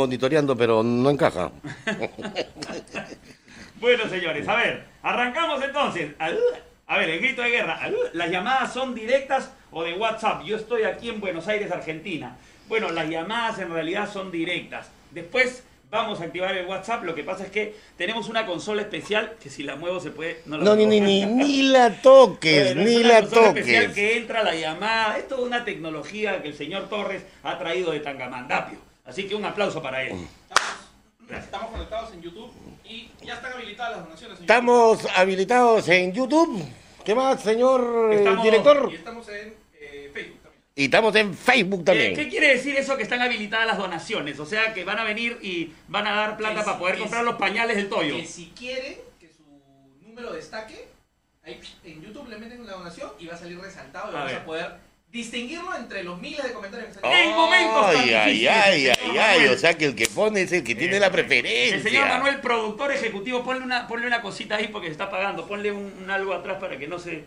monitoreando, pero no encaja. Bueno, señores, a ver, arrancamos entonces. A ver, el grito de guerra. Las llamadas son directas o de WhatsApp. Yo estoy aquí en Buenos Aires, Argentina. Bueno, las llamadas en realidad son directas. Después vamos a activar el WhatsApp. Lo que pasa es que tenemos una consola especial que si la muevo se puede. No, no ni, ni, ni, ni, la toques, ni la toques. especial que entra la llamada. Es toda una tecnología que el señor Torres ha traído de Tangamandapio. Así que un aplauso para él. Estamos conectados en YouTube y ya están habilitadas las donaciones. estamos habilitados en YouTube. ¿Qué más, señor eh, director? Y estamos en eh, Facebook también. Y estamos en Facebook también. ¿Qué, quiere decir eso que están habilitadas las donaciones? O sea, que van a venir y van a dar plata para poder comprar los pañales del Toyo. Que si quieren que su número destaque, ahí en YouTube le meten la donación y va a salir resaltado y vamos a poder distinguirlo entre los miles de comentarios que En momentos ay, ay, ay, ay, ay, o sea que el que pone es el que tiene la preferencia. El señor Manuel, productor ejecutivo, ponle una, ponle una cosita ahí porque se está pagando, ponle un, algo atrás para que no se...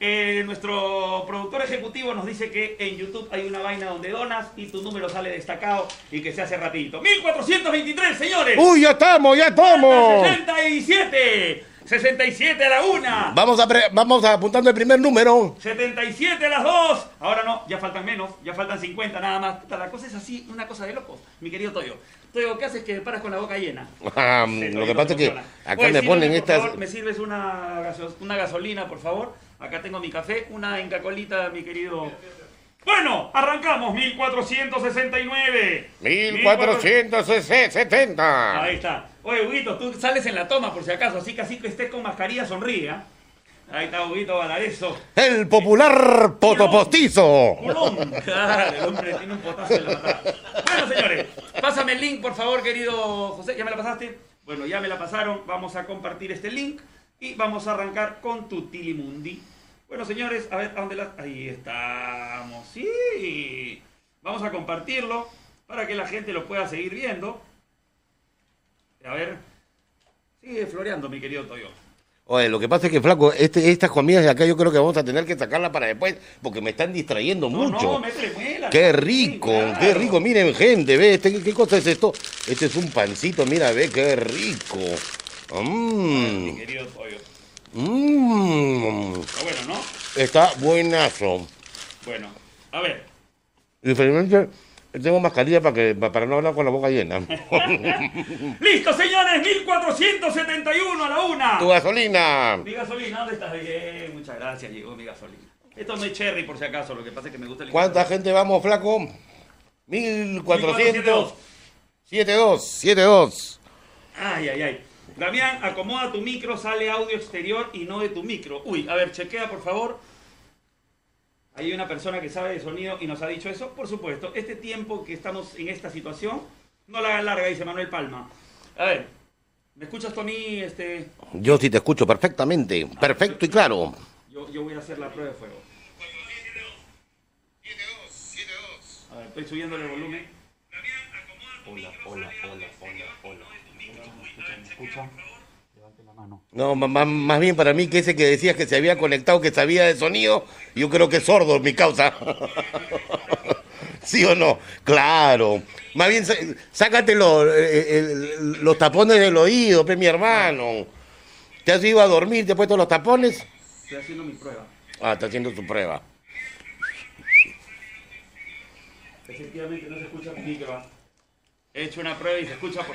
Eh, nuestro productor ejecutivo nos dice que en YouTube hay una vaina donde donas y tu número sale destacado y que se hace rapidito. 1423, señores. Uy, ya estamos, ya estamos. 67. 67 a la 1. Vamos, a vamos apuntando el primer número. 77 a las 2. Ahora no, ya faltan menos, ya faltan 50 nada más. La cosa es así, una cosa de locos, mi querido Toyo. Toyo, ¿qué haces que paras con la boca llena? Ah, lo que pasa es que acá me ponen estas... ¿Me sirves una, una gasolina, por favor? Acá tengo mi café, una encacolita, mi querido... Bueno, arrancamos, 1469. 1470. Ahí está. Oye, Huguito, tú sales en la toma por si acaso, así que así que estés con mascarilla, sonríe. ¿eh? Ahí está Huguito Valareso. El popular potopostizo. Colón. Claro, el hombre tiene un potazo en la matada. Bueno, señores, pásame el link, por favor, querido José. ¿Ya me la pasaste? Bueno, ya me la pasaron. Vamos a compartir este link y vamos a arrancar con tu Tilimundi. Bueno, señores, a ver, ¿a dónde la...? Ahí estamos, sí. Vamos a compartirlo para que la gente lo pueda seguir viendo. A ver, sigue floreando, mi querido Toyo. Oye, lo que pasa es que, flaco, este, estas comidas de acá yo creo que vamos a tener que sacarla para después, porque me están distrayendo mucho. No, Qué rico, qué rico. Miren, gente, ve, este, ¿qué cosa es esto? Este es un pancito, mira, ve, qué rico. Mmm. Mi querido Toyo. Mmm. Está bueno, ¿no? Está buenazo. Bueno, a ver. Diferente, tengo mascarilla para, que, para no hablar con la boca llena. ¡Listo, señores! 1471 a la una. ¡Tu gasolina! Mi gasolina, ¿dónde estás? Bien, muchas gracias, llegó mi gasolina. Esto no es cherry, por si acaso, lo que pasa es que me gusta el ¿Cuánta gente vamos, flaco? 1400. 72, 72. Ay, ay, ay. Damián, acomoda tu micro, sale audio exterior y no de tu micro. Uy, a ver, chequea por favor. Hay una persona que sabe de sonido y nos ha dicho eso. Por supuesto, este tiempo que estamos en esta situación, no la hagan larga, dice Manuel Palma. A ver, ¿me escuchas tú a mí? Este... Yo sí te escucho perfectamente, perfecto y claro. Yo, yo voy a hacer la prueba de fuego. A ver, estoy subiendo el volumen. Hola, hola, hola, hola, hola. la mano. No, más, más, bien para mí que ese que decías que se había conectado, que sabía de sonido, yo creo que es sordo mi causa. ¿Sí o no? Claro. Más bien, sácate los, eh, los tapones del oído, pe, mi hermano. ¿Te has ido a dormir? ¿Te has puesto los tapones? Estoy haciendo mi prueba. Ah, está haciendo su prueba. Efectivamente no se escucha mi micro. He hecho una prueba y se escucha por...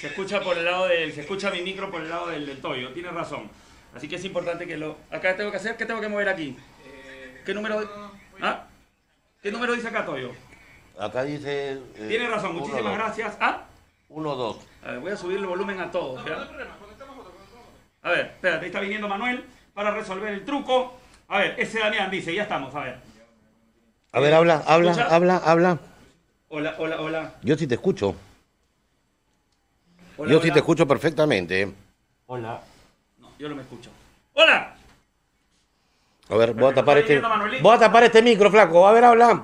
Se escucha por el lado del, se escucha mi micro por el lado del, del toyo, tienes razón. Así que es importante que lo. Acá tengo que hacer, ¿qué tengo que mover aquí? Eh, ¿Qué número? ¿Ah? ¿Qué número dice acá, Toyo? Acá dice. Eh, tienes razón, muchísimas gracias. ¿Ah? 1, 2. A ver, voy a subir el volumen a todos. A ver, espérate, ahí está viniendo Manuel para resolver el truco. A ver, ese Damián dice, ya estamos, a ver. A ver, habla, habla, habla, habla. Hola, hola, hola. Yo sí te escucho. Yo sí te escucho perfectamente. Hola. No, yo no me escucho. ¡Hola! A ver, voy a tapar este. Voy a tapar este micro, flaco. A ver, habla.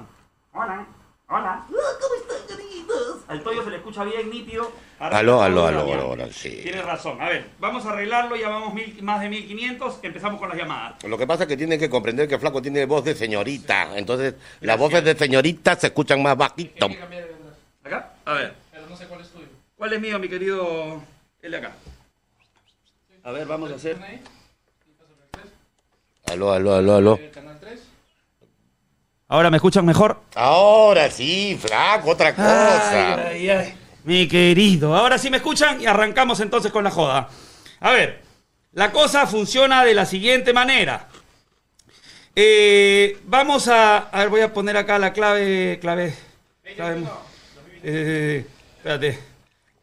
Hola. Hola. ¿Cómo están, amiguitos? Al Toyo se le escucha bien, nítido. Aló, aló, aló, aló, sí. Tienes razón. A ver, vamos a arreglarlo, ya vamos mil, más de 1500, empezamos con las llamadas. Lo que pasa es que tienen que comprender que Flaco tiene voz de señorita, entonces las voces de señorita se escuchan más bajito. A ver. Pero no sé cuál es tuyo. ¿Cuál es mío, mi querido? El de acá. A ver, vamos a hacer. Aló, aló, aló, aló. El canal 3. ¿Ahora me escuchan mejor? Ahora sí, flaco, otra cosa. Ay, ay, ay. Mi querido, ahora sí me escuchan y arrancamos entonces con la joda. A ver, la cosa funciona de la siguiente manera. Eh, vamos a, a ver, voy a poner acá la clave, clave, clave. Eh, espérate,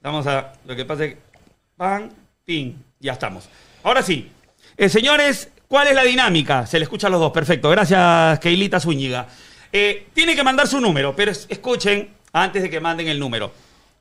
vamos a, lo que pasa es que, pan, pin, ya estamos. Ahora sí, Eh, señores, ¿cuál es la dinámica? Se le escucha a los dos, perfecto, gracias Keilita Zúñiga. Eh, tiene que mandar su número, pero es- escuchen antes de que manden el número.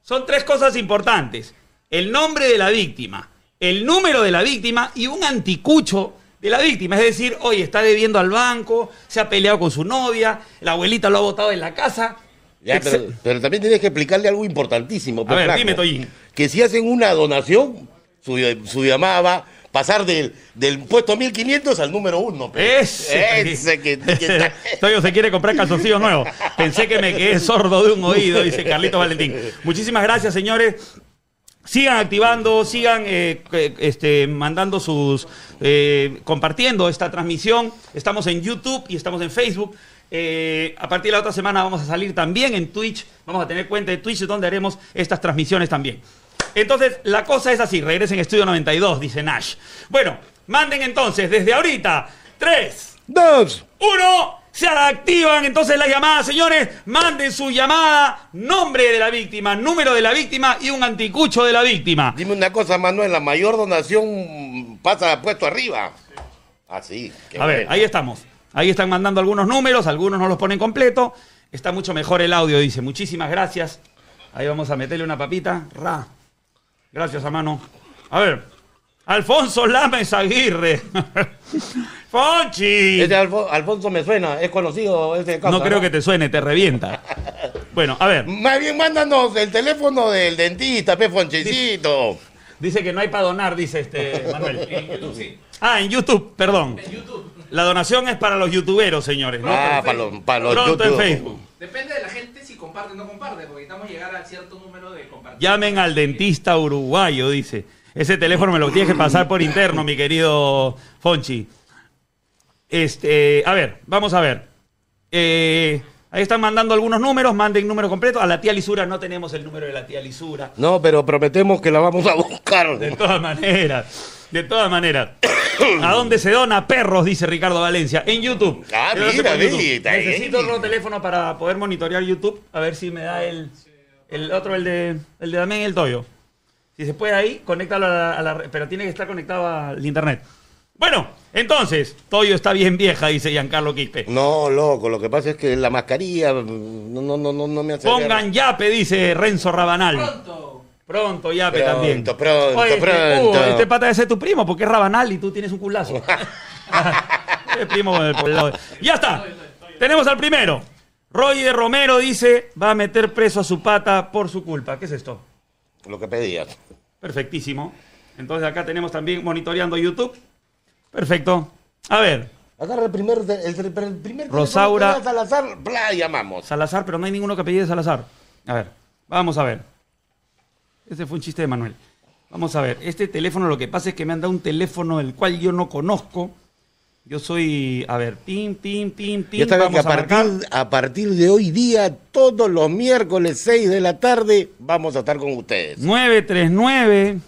Son tres cosas importantes. El nombre de la víctima, el número de la víctima y un anticucho de la víctima. Es decir, oye, está debiendo al banco, se ha peleado con su novia, la abuelita lo ha botado en la casa. Ya, pero, pero también tienes que explicarle algo importantísimo. pues, ver, flaco. dime, Toyin. Que si hacen una donación, su, su llamada va a pasar del, del puesto 1500 al número 1. Ese. Ese que, que- Toyo se quiere comprar calzoncillos nuevos. Pensé que me quedé sordo de un oído, dice Carlitos Valentín. Muchísimas gracias, señores. Sigan activando, sigan eh, este, mandando sus. eh, compartiendo esta transmisión. Estamos en YouTube y estamos en Facebook. Eh, a partir de la otra semana vamos a salir también en Twitch. Vamos a tener cuenta de Twitch donde haremos estas transmisiones también. Entonces, la cosa es así. Regresen a Estudio 92, dice Nash. Bueno, manden entonces desde ahorita. 3, Dos. uno, se activan entonces las llamadas, señores. Manden su llamada, nombre de la víctima, número de la víctima y un anticucho de la víctima. Dime una cosa, Manuel, la mayor donación pasa puesto arriba. Así. A ver, ahí estamos. Ahí están mandando algunos números, algunos no los ponen completo. Está mucho mejor el audio, dice. Muchísimas gracias. Ahí vamos a meterle una papita. Ra. Gracias, a mano. A ver. Alfonso Lames Aguirre. Fonchi. Alfo- Alfonso me suena, es conocido ese caso. No creo que te suene, te revienta. Bueno, a ver. Más bien, mándanos el teléfono del dentista, pe Fonchecito. Dice que no hay para donar, dice este Manuel. En YouTube sí. Ah, en YouTube, perdón. En YouTube. La donación es para los youtuberos, señores. ¿no? Ah, en para los, para los Pronto en. Facebook. Depende de la gente si comparte o no comparte, porque necesitamos llegar a cierto número de compartidos. Llamen al dentista uruguayo, dice. Ese teléfono me lo tienes que pasar por interno, mi querido Fonchi. Este, a ver, vamos a ver. Eh, ahí están mandando algunos números, manden número completo. A la tía Lisura no tenemos el número de la tía Lisura. No, pero prometemos que la vamos a buscar. De todas maneras, de todas maneras. ¿A dónde se dona perros? Dice Ricardo Valencia. En YouTube. Ah, Yo mira, YouTube. mira, Necesito otro teléfono para poder monitorear YouTube. A ver si me da el, el otro, el de, el de Damián y el Toyo. Si se puede ahí, conéctalo a la, a la red, Pero tiene que estar conectado al internet. Bueno, entonces, Toyo está bien vieja, dice Giancarlo Quispe. No, loco, lo que pasa es que la mascarilla no, no, no, no, no me hace. Pongan yape, dice Renzo Rabanal. Pronto. Pronto, yape Pronto, también. pronto, Oye, este- pronto. uh, este pata debe ser tu primo porque es Rabanal y tú tienes un culazo. primo del- el de- Ya está. Tenemos al primero. Roger Romero dice, va a meter preso a su pata por su culpa. ¿Qué es esto? Lo que pedías. Perfectísimo. Entonces acá tenemos también monitoreando YouTube. Perfecto. A ver, Agarra el primer, el, el primer Rosaura. teléfono que veas al azar, bla, llamamos. Salazar, pero no hay ninguno que apellide Salazar. A ver, vamos a ver. Ese fue un chiste de Manuel. Vamos a ver, este teléfono lo que pasa es que me han dado un teléfono el cual yo no conozco. Yo soy, a ver, pim, pim, pim, pim. Ya saben que Vamos a partir, a partir de hoy día, todos los miércoles 6 de la tarde, vamos a estar con ustedes. 939.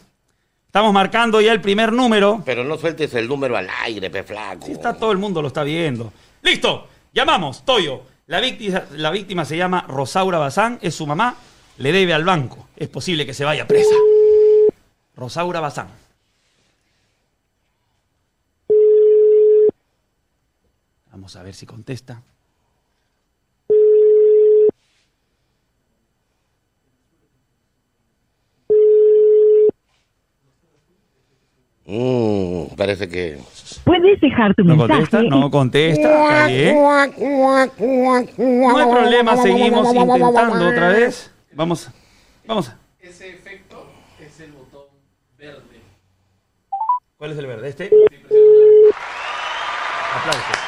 Estamos marcando ya el primer número. Pero no sueltes el número al aire, pe flaco. Sí, está todo el mundo lo está viendo. ¡Listo! Llamamos, Toyo. La víctima, la víctima se llama Rosaura Bazán, es su mamá, le debe al banco. Es posible que se vaya presa. Rosaura Bazán. Vamos a ver si contesta. Mm, parece que. Puedes dejar tu ¿No mensaje. contesta? No contesta. Está bien. No hay problema, seguimos intentando otra vez. Vamos, vamos. Ese efecto es el botón verde. ¿Cuál es el verde? ¿Este? Sí, Aplausos.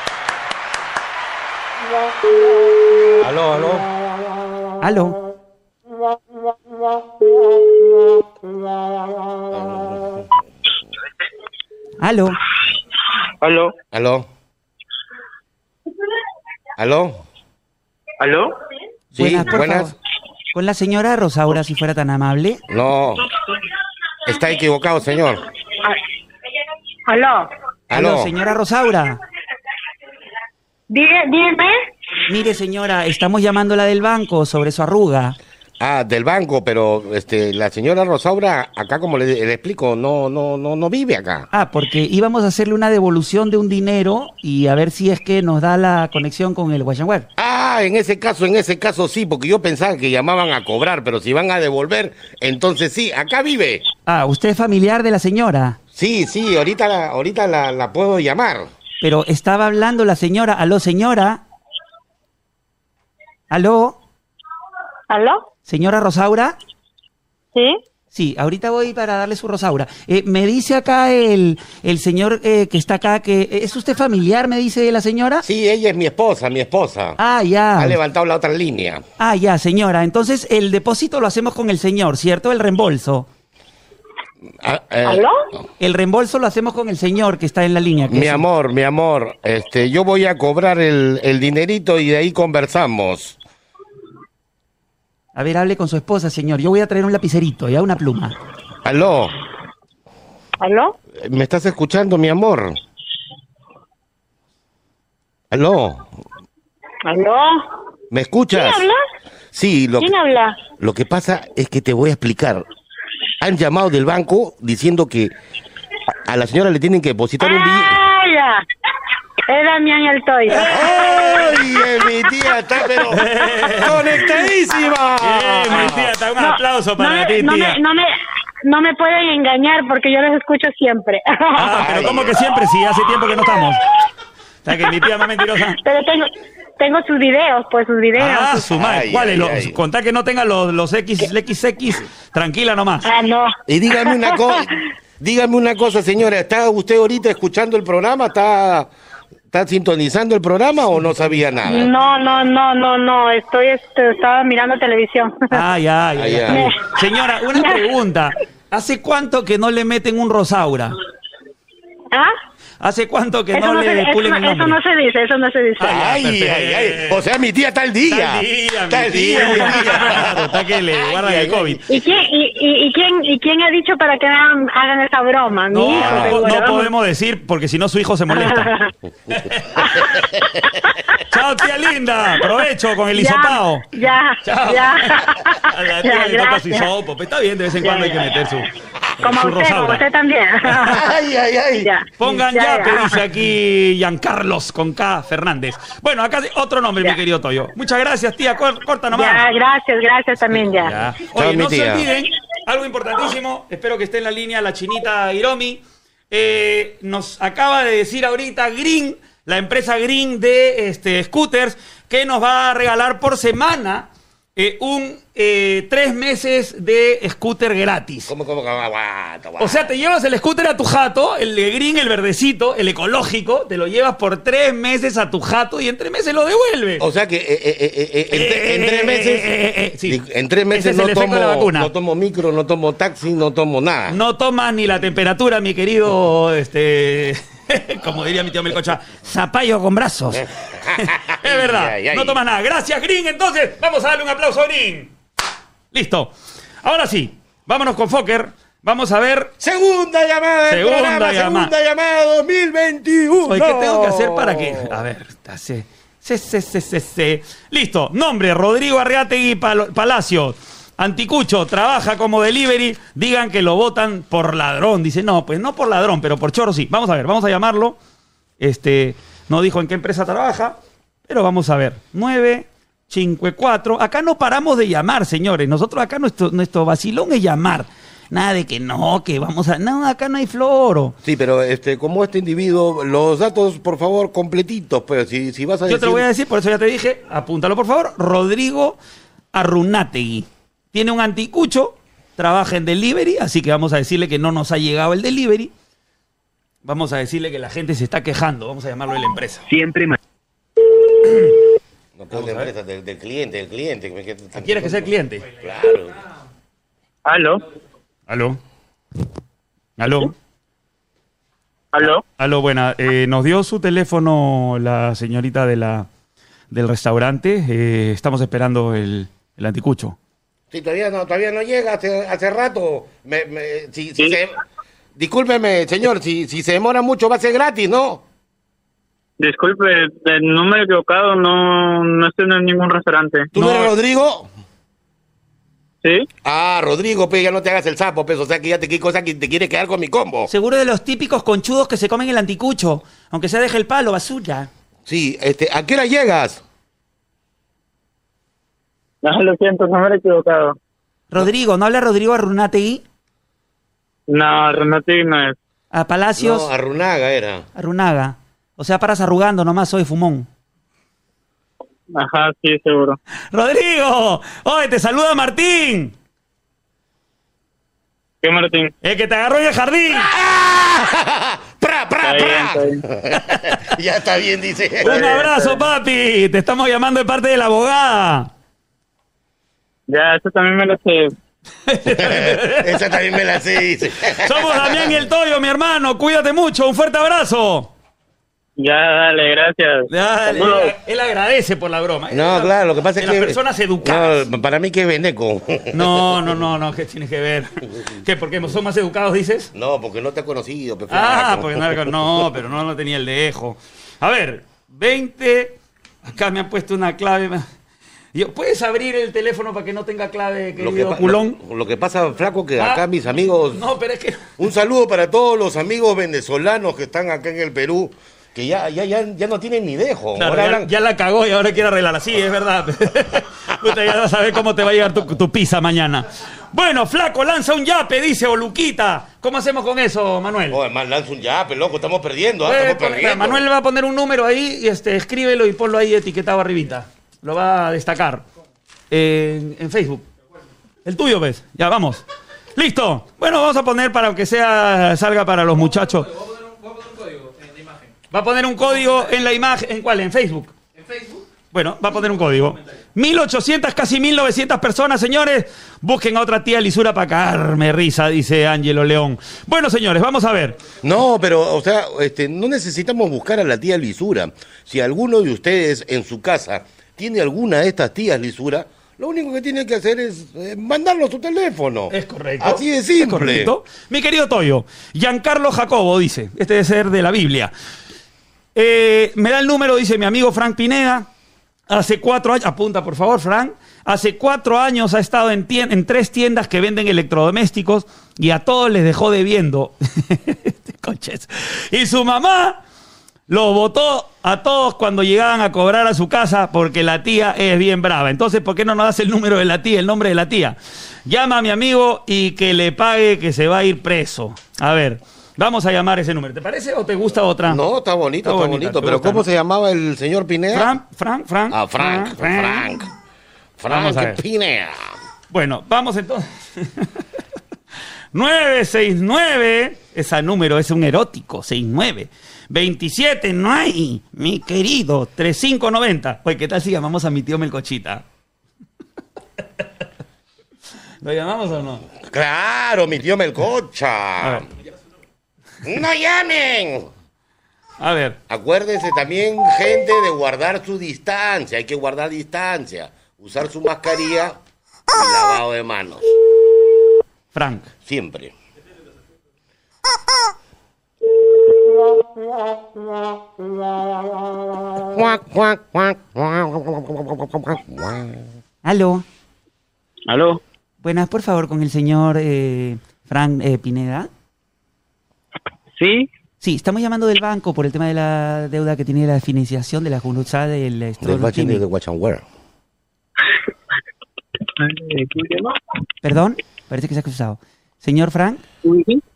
Aló, aló. Aló. Aló. Aló. Aló. Aló. Aló. Sí, buenas. Con la señora Rosaura, si fuera tan amable. No. Está equivocado, señor. Aló. ¿Aló? señora Rosaura. Dime, dime. Mire, señora, estamos llamándola del banco sobre su arruga. Ah, del banco, pero este, la señora Rosaura, acá como le, le explico, no, no, no, no vive acá. Ah, porque íbamos a hacerle una devolución de un dinero y a ver si es que nos da la conexión con el Web. Ah, en ese caso, en ese caso sí, porque yo pensaba que llamaban a cobrar, pero si van a devolver, entonces sí, acá vive. Ah, usted es familiar de la señora. Sí, sí, ahorita la, ahorita la, la puedo llamar. Pero estaba hablando la señora. Aló, señora. Aló, ¿Aló? Señora Rosaura. ¿Sí? Sí, ahorita voy para darle su Rosaura. Eh, me dice acá el, el señor eh, que está acá que... ¿Es usted familiar, me dice la señora? Sí, ella es mi esposa, mi esposa. Ah, ya. Ha levantado la otra línea. Ah, ya, señora. Entonces el depósito lo hacemos con el señor, ¿cierto? El reembolso. Ah, eh, ¿Aló? El reembolso lo hacemos con el señor que está en la línea. Mi es- amor, mi amor, este, yo voy a cobrar el, el dinerito y de ahí conversamos. A ver, hable con su esposa, señor. Yo voy a traer un lapicerito, ya una pluma. Aló, ¿Aló? ¿me estás escuchando, mi amor? Aló, ¿Aló? ¿me escuchas? ¿Quién habla? Sí, lo, ¿Quién habla? lo que pasa es que te voy a explicar. Han llamado del banco diciendo que a, a la señora le tienen que depositar un billete. ¡Ah, ya! Es Damián el Toy. ¡Ay, eh, mi tía está pero conectadísima! Bien, mi tía, ta- un aplauso para no, ti, me, no, tía. me, no, me, no me pueden engañar porque yo los escucho siempre. Ah, pero ¿cómo que siempre? Sí, hace tiempo que no estamos. O sea, que mi tía más mentirosa. pero tengo, tengo sus videos, pues sus videos. Ah, su madre. Ay, ¿Cuáles? Contá que no tenga los, los X, el XX. Tranquila nomás. Ah, no. Y dígame una cosa, dígame una cosa, señora, ¿está usted ahorita escuchando el programa? ¿Está, está sintonizando el programa o no sabía nada? No, no, no, no, no. Estoy, este, estaba mirando televisión. Ah, ya, ya, ya. ya. Señora, una pregunta. ¿Hace cuánto que no le meten un Rosaura? ¿Ah? ¿Hace cuánto que Eso no, no, le se, eso, pulen no, el eso no se dice, eso no se dice. Ay, perfecto. ay, ay. O sea, mi tía está al día. Está al día, Está mi al tía. Claro, está que le guardan Ay, el COVID. ¿Y quién, y, y, y quién, ¿Y quién ha dicho para que hagan, hagan esa broma? Mi No, hijo, no, seguro. no podemos decir porque si no su hijo se molesta. Chao, tía linda. Provecho con el hisopado. Ya, Chao. ya. A la tía Ya, le toca su gracias. hisopo. Pues está bien, de vez en Ya, cuando hay que meter su, Como su usted, como usted también. Ay, ay, ay. Ya, Pongan ya, que dice aquí Giancarlos con K Fernández. Bueno, acá otro nombre, Ya. mi querido Toyo. Muchas gracias, tía. Cor- Corta nomás. Ya, gracias, gracias también ya. Oye, no se olviden, algo importantísimo, espero que esté en la línea la chinita Hiromi. Eh, nos acaba de decir ahorita Green, la empresa Green de este, scooters, que nos va a regalar por semana eh, un eh, tres meses de scooter gratis. ¿Cómo, cómo, cómo? Aguanta, aguanta. O sea, te llevas el scooter a tu jato, el de green, el verdecito, el ecológico, te lo llevas por tres meses a tu jato y en tres meses lo devuelves. O sea que eh, eh, eh, eh, en, tre- en tres meses, sí. en tres Ese meses es no el efecto de la tomo, vacuna. no tomo micro, no tomo taxi, no tomo nada. No tomas ni la temperatura, mi querido, este, como diría mi tío Melcocha, zapallo con brazos. es verdad, Ay, ay, no tomas nada. Gracias, Green. Entonces, vamos a darle un aplauso a Green. Listo. Ahora sí, vámonos con Fokker. Vamos a ver Segunda llamada del Segunda programa, llamada. segunda llamada 2021. Oye, ¿qué tengo que hacer para que.? A ver, hace. Se, se, se, se, se. Listo. Nombre: Rodrigo Arriategui Pal- Palacio. Anticucho, trabaja como delivery. Digan que lo votan por ladrón. Dice, no, pues no por ladrón, pero por choro sí. Vamos a ver, vamos a llamarlo. Este. No dijo en qué empresa trabaja, pero vamos a ver. 9, 5, 4. Acá no paramos de llamar, señores. Nosotros acá nuestro, nuestro vacilón es llamar. Nada de que no, que vamos a. No, acá no hay floro. Sí, pero este, como este individuo, los datos, por favor, completitos, pero si, si vas a Yo decir... te lo voy a decir, por eso ya te dije, apúntalo por favor, Rodrigo Arrunategui. Tiene un anticucho, trabaja en delivery, así que vamos a decirle que no nos ha llegado el delivery. Vamos a decirle que la gente se está quejando, vamos a llamarlo de la empresa. Siempre ma- No, pues, de empresa, del, del cliente, del cliente. que- ¿Quieres que sea el cliente? Claro. ¿Aló? ¿Aló? ¿Aló? ¿Aló? Aló, buena. Eh, nos dio su teléfono la señorita de la, del restaurante. Eh, estamos esperando el, el anticucho. Sí, todavía no, todavía no llega, hace, hace rato. Me, me- si, si Sí. se- discúlpeme, señor, si, si se demora mucho va a ser gratis, ¿no? Disculpe, el número equivocado, no, no estoy en ningún restaurante. ¿Tú No. eres Rodrigo? ¿Sí? Ah, Rodrigo, pues ya no te hagas el sapo, pues, o sea que ya te, qué cosa que te quiere quedar con mi combo. Seguro de los típicos conchudos que se comen el anticucho, aunque se deje el palo, basura. Sí, este, ¿a qué hora llegas? No, lo siento, número equivocado. Rodrigo, ¿no habla Rodrigo Arrunategui? No, Renati no es. A Palacios, No, Arrunaga era. Arrunaga. O sea, paras arrugando nomás, soy fumón. Ajá, sí, seguro. Rodrigo, oye, te saluda Martín, ¿Qué, Martín? el que te agarró en el jardín. ¡Ah! ¡Pra, pra, Está bien, pra! está bien. ya está bien, dice. Un abrazo, papi. Te estamos llamando de parte de la abogada. Ya, eso también me lo sé. Esa también me la sé. Somos Damián y el Toyo, mi hermano. Cuídate mucho. Un fuerte abrazo. Ya, dale, gracias. Dale, Saludos. él, él agradece por la broma. No, claro, lo que pasa es que... las personas educadas. No, para mí que es veneco. No, no, no, no, ¿qué tiene que ver? ¿Qué? ¿Porque son más educados, dices? No, porque no te ha conocido. pe, Ah, flaco. porque no, no, pero no, no tenía el dejo. A ver, 20. Acá me han puesto una clave. Yo, ¿Puedes abrir el teléfono para que no tenga clave, Lo que, querido culón? lo- lo que pasa, flaco, que Ah. acá mis amigos... No, pero es que. Un saludo para todos los amigos venezolanos que están acá en el Perú, que ya, ya, ya, ya no tienen ni dejo. Claro, Ahora ya, hablan- ya la cagó y ahora quiere arreglarla. Sí, es verdad. Puta, ya vas a ver cómo te va a llegar tu, tu pizza mañana. Bueno, flaco, lanza un yape, dice, o Luquita. ¿Cómo hacemos con eso, Manuel? Oh, además lanza un yape, loco, estamos perdiendo, ah, Eh, estamos perdiendo. Manuel va a poner un número ahí y este, escríbelo y ponlo ahí etiquetado arribita. Lo va a destacar en, en Facebook. El tuyo, ¿ves? Ya, vamos. Listo. Bueno, vamos a poner para que sea salga para los muchachos. Voy a poner un, voy a poner un código en la imagen. Va a poner un código en la imagen. ¿En cuál? ¿En Facebook? En Facebook. Bueno, va a poner un código. 1800, casi 1900 personas, señores. Busquen a otra tía lisura para cagarme risa, dice Ángelo León. Bueno, señores, vamos a ver. No, pero, o sea, este, no necesitamos buscar a la tía Lisura. Si alguno de ustedes en su casa tiene alguna de estas tías Lisura, lo único que tiene que hacer es eh, mandarnos su teléfono. Es correcto. Así de Es simple. correcto. Mi querido Toyo, Giancarlo Jacobo dice, este debe ser de la Biblia. Eh, me da el número, dice mi amigo Frank Pineda. Hace cuatro años, apunta por favor, Frank. Hace cuatro años ha estado en, en tres tiendas que venden electrodomésticos y a todos les dejó debiendo. Conches. Y su mamá los votó a todos cuando llegaban a cobrar a su casa porque la tía es bien brava. Entonces, ¿por qué no nos das el número de la tía, el nombre de la tía? Llama a mi amigo y que le pague que se va a ir preso. A ver, vamos a llamar ese número. ¿Te parece o te gusta otra? No, está bonito, Está bonito. Pero gusta, ¿cómo ¿no? se llamaba el señor Pineda? Frank, Frank, Frank. Ah, Frank, Frank. A ver. Frank Pineda. Bueno, vamos entonces. 969, ese número es un erótico, 69. 27, no hay, mi querido, 3590. Oye, ¿qué tal si llamamos a mi tío Melcochita? ¿Lo llamamos o no? Claro, mi tío Melcocha. ¡No llamen! A ver, Acuérdense también, gente, de guardar su distancia. Hay que guardar distancia. Usar su mascarilla y lavado de manos. Frank. Siempre. Aló. ¿Aló? Buenas, por favor, con el señor eh, Frank eh, Pineda. ¿Sí? Sí, estamos llamando del banco por el tema de la deuda que tiene la financiación de la Junta del Del Store Bachelor Químico. de Watch and Wear. Perdón, parece que se ha cruzado. Señor Frank,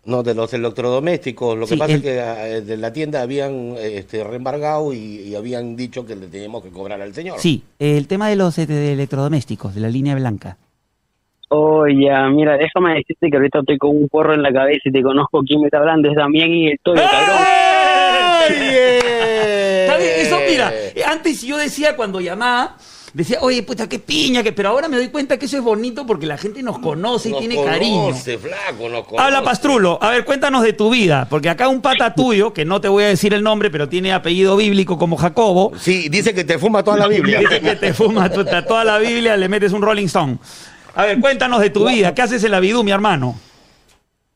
No, de los electrodomésticos. Lo que Sí, pasa el- es que eh, de la tienda habían este, reembargado y, y habían dicho que le teníamos que cobrar al señor. sí, el tema de los eh, de electrodomésticos, de la línea blanca. Oh, ya, mira, déjame decirte que ahorita estoy con un porro en la cabeza y te conozco quién me está hablando, es Damián y el Toyo, cabrón. ¡Ay! Está bien, eso, mira, antes yo decía cuando llamaba, decía, oye, puta, qué piña, que, pero ahora me doy cuenta que eso es bonito porque la gente nos conoce y Nos tiene conoce, cariño. flaco, nos conoce. Habla Pastrulo, a ver, cuéntanos de tu vida, porque acá un pata tuyo, que no te voy a decir el nombre, pero tiene apellido bíblico como Jacobo, Sí, dice que te fuma toda la Biblia. dice que te fuma toda la Biblia, le metes un Rolling Stone. A ver, cuéntanos de tu vida, ¿qué haces en la vidú, mi hermano?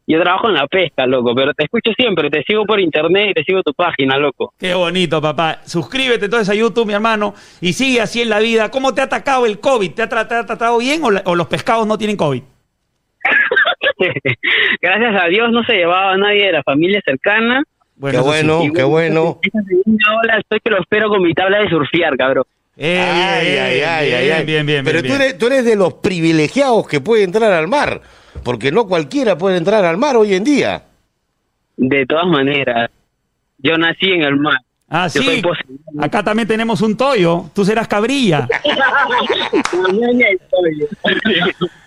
Yo trabajo en la pesca, loco, pero te escucho siempre, te sigo por internet y te sigo tu página, loco. Qué bonito, papá. Suscríbete entonces a YouTube, mi hermano, y sigue así en la vida. ¿Cómo te ha atacado el COVID? ¿Te ha tra- te ha tratado bien o, los pescados no tienen COVID? Gracias a Dios no se llevaba a nadie de la familia cercana. Qué eso sí. bueno, qué bueno. Esta segunda ola estoy que lo espero con mi tabla de surfear, cabrón. Eh, Ay, ay, ay, bien, ay, ay. bien, bien, Pero bien, tú bien. eres, tú eres de los privilegiados que puede entrar al mar, porque no cualquiera puede entrar al mar hoy en día. De todas maneras, yo nací en el mar. Ah, Yo sí. Acá también tenemos un toyo. Tú serás cabrilla.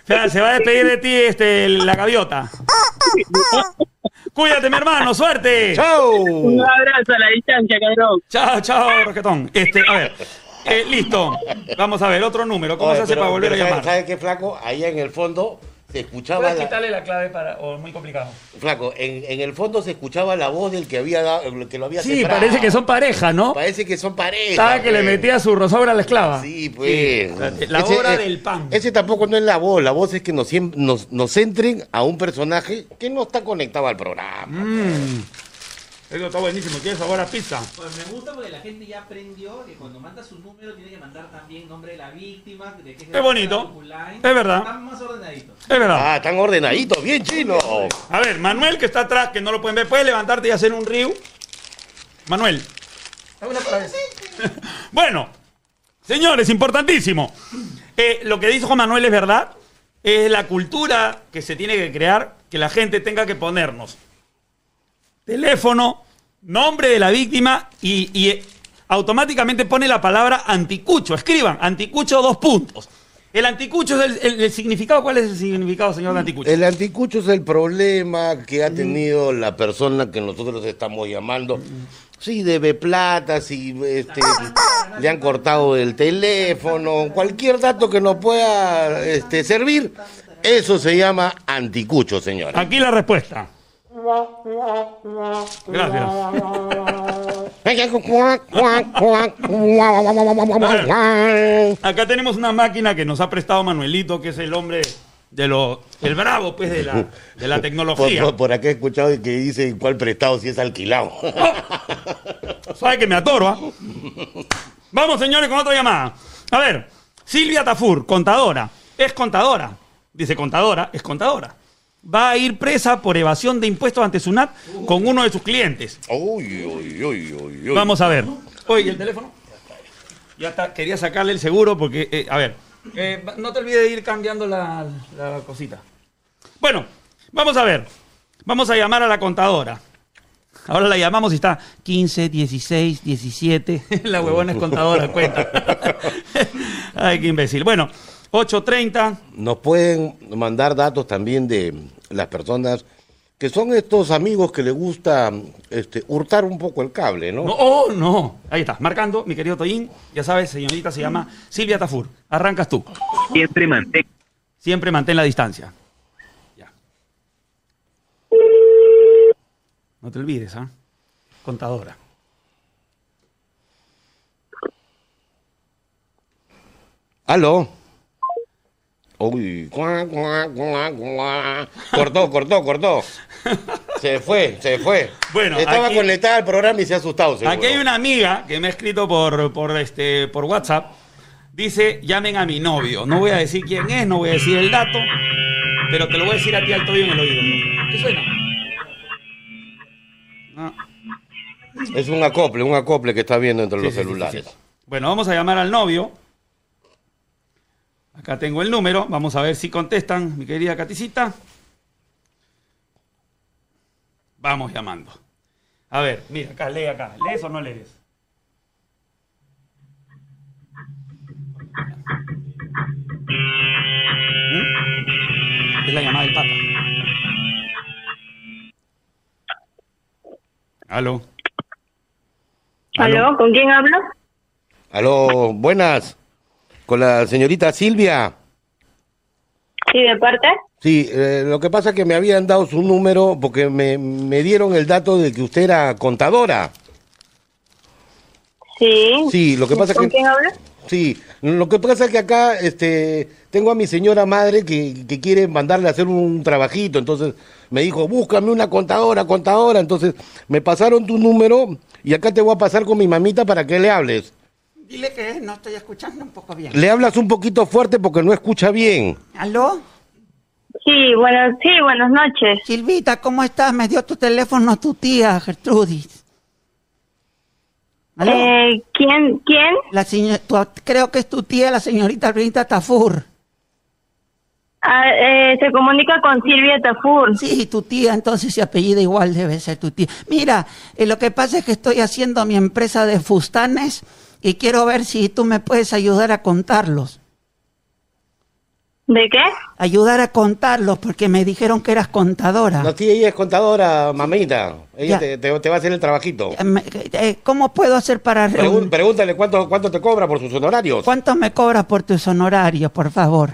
O sea, se va a despedir de ti este, la gaviota. Cuídate, mi hermano. Suerte. ¡Chao! Un abrazo a la distancia, cabrón. Chao, chao, Roquetón. Este, a ver. Eh, listo. Vamos a ver, otro número. ¿Cómo Oye, se hace pero- para volver a llamar? ¿Sabes qué, flaco? Allá en el fondo se escuchaba ¿Puedes la, quitarle la clave para.? o muy complicado? flaco, en, en el fondo se escuchaba la voz del que había dado, el que lo había Sí, parece que son pareja, ¿no? Parece que son parejas. Estaba que le pues. metía su rosaura a la esclava. Sí, pues. Sí, la hora del pan. Ese tampoco no es la voz. La voz es que nos, siem- nos, nos centren a un personaje que no está conectado al programa. Mm. Eso está buenísimo. ¿Quieres sabor a pizza? Pues me gusta porque la gente ya aprendió que cuando manda su número tiene que mandar también nombre de la víctima, de qué Es bonito. Line. Es verdad. Están más ordenaditos. Es verdad. Ah, están ordenaditos, bien chino. A ver, Manuel que está atrás, que no lo pueden ver, puede levantarte y hacer un río. Manuel. bueno, señores, importantísimo. Eh, lo que dijo Juan Manuel es verdad. Es la cultura que se tiene que crear, que la gente tenga que ponernos. Teléfono, nombre de la víctima y, y, eh, automáticamente pone la palabra anticucho. Escriban, anticucho dos puntos. El anticucho es el, el- el significado. ¿Cuál es el significado, señor de anticucho? El anticucho es el problema que ha tenido la persona que nosotros estamos llamando. Si debe plata, si este, le han cortado el teléfono, cualquier dato que nos pueda este, servir, eso se llama anticucho, señora. Aquí la respuesta. Gracias. Acá tenemos una máquina que nos ha prestado Manuelito, que es el hombre de lo, el bravo, pues, de la, de la Por, tecnología. por- por acá he escuchado que dice cuál prestado si es alquilado. Sabe que me atoro, ¿ah? Vamos, señores, con otra llamada. A ver, Silvia Tafur, contadora. Es contadora. Dice contadora, es contadora. Va a ir presa por evasión de impuestos ante SUNAT con uno de sus clientes. Uy, uy, uy, uy, uy. Vamos a ver. Oye, ¿y el teléfono? Ya está, quería sacarle el seguro porque, eh, a ver, eh, no te olvides de ir cambiando la, la cosita. Bueno, vamos a ver. Vamos a llamar a la contadora. Ahora la llamamos y está 15, 16, 17. la huevona es contadora, cuenta. Ay, qué imbécil. Bueno, 8.30. Nos pueden mandar datos también de las personas que son estos amigos que les gusta este, hurtar un poco el cable, ¿no? No, oh, no. Ahí está, marcando, mi querido Toyín. Ya sabes, señorita, se llama Silvia Tafur. Arrancas tú. Siempre mantén. Siempre mantén la distancia. Ya. No te olvides, ¿ah? Contadora. ¿Aló? Uy, cuá, cuá, cuá, cuá. cortó, cortó, cortó. Se fue, se fue. Bueno, Estaba aquí- conectada al programa y se ha asustado, seguro. Aquí hay una amiga que me ha escrito por, por, este, por WhatsApp. Dice, llamen a mi novio. No voy a decir quién es, no voy a decir el dato, pero te lo voy a decir a ti al toyo en el oído. ¿Qué suena? No. Es un acople, un acople que está viendo entre Sí, los sí, celulares. sí. Bueno, vamos a llamar al novio. Acá tengo el número. Vamos a ver si contestan, mi querida Caticita. Vamos llamando. A ver, mira, acá, lee acá. ¿Lees o no lees? ¿Mm? Es la llamada del pata. ¿Aló? ¿Aló? ¿Con quién hablo? Aló, buenas. Con la señorita Silvia. Sí, de parte. Sí, eh, lo que pasa es que me habían dado su número porque me, me dieron el dato de que usted era contadora. Sí. Sí, lo que pasa es ¿Con que... quién hablo? Sí, lo que pasa es que acá este, tengo a mi señora madre que, que quiere mandarle a hacer un trabajito, entonces me dijo, búscame una contadora, contadora, entonces me pasaron tu número y acá te voy a pasar con mi mamita para que le hables. Dile que no estoy escuchando un poco bien. Le hablas un poquito fuerte porque no escucha bien. ¿Aló? Sí, bueno, sí, buenas noches. Silvita, ¿cómo estás? Me dio tu teléfono tu tía, Gertrudis. ¿Aló? Eh, ¿Quién? ¿Quién? La señor- tu- creo que es tu tía, la señorita Brita Tafur. Ah, eh, se comunica con Silvia Tafur. Sí, tu tía, entonces se apellida igual debe ser tu tía. Mira, eh, lo que pasa es que estoy haciendo mi empresa de fustanes y quiero ver si tú me puedes ayudar a contarlos. ¿De qué? Ayudar a contarlos porque me dijeron que eras contadora. No, sí, ella es contadora, mamita. Ella te, te- te va a hacer el trabajito. Eh, ¿Cómo puedo hacer para... Reun- pregúntale cuánto, cuánto te cobra por sus honorarios. ¿Cuánto me cobras por tus honorarios, por favor?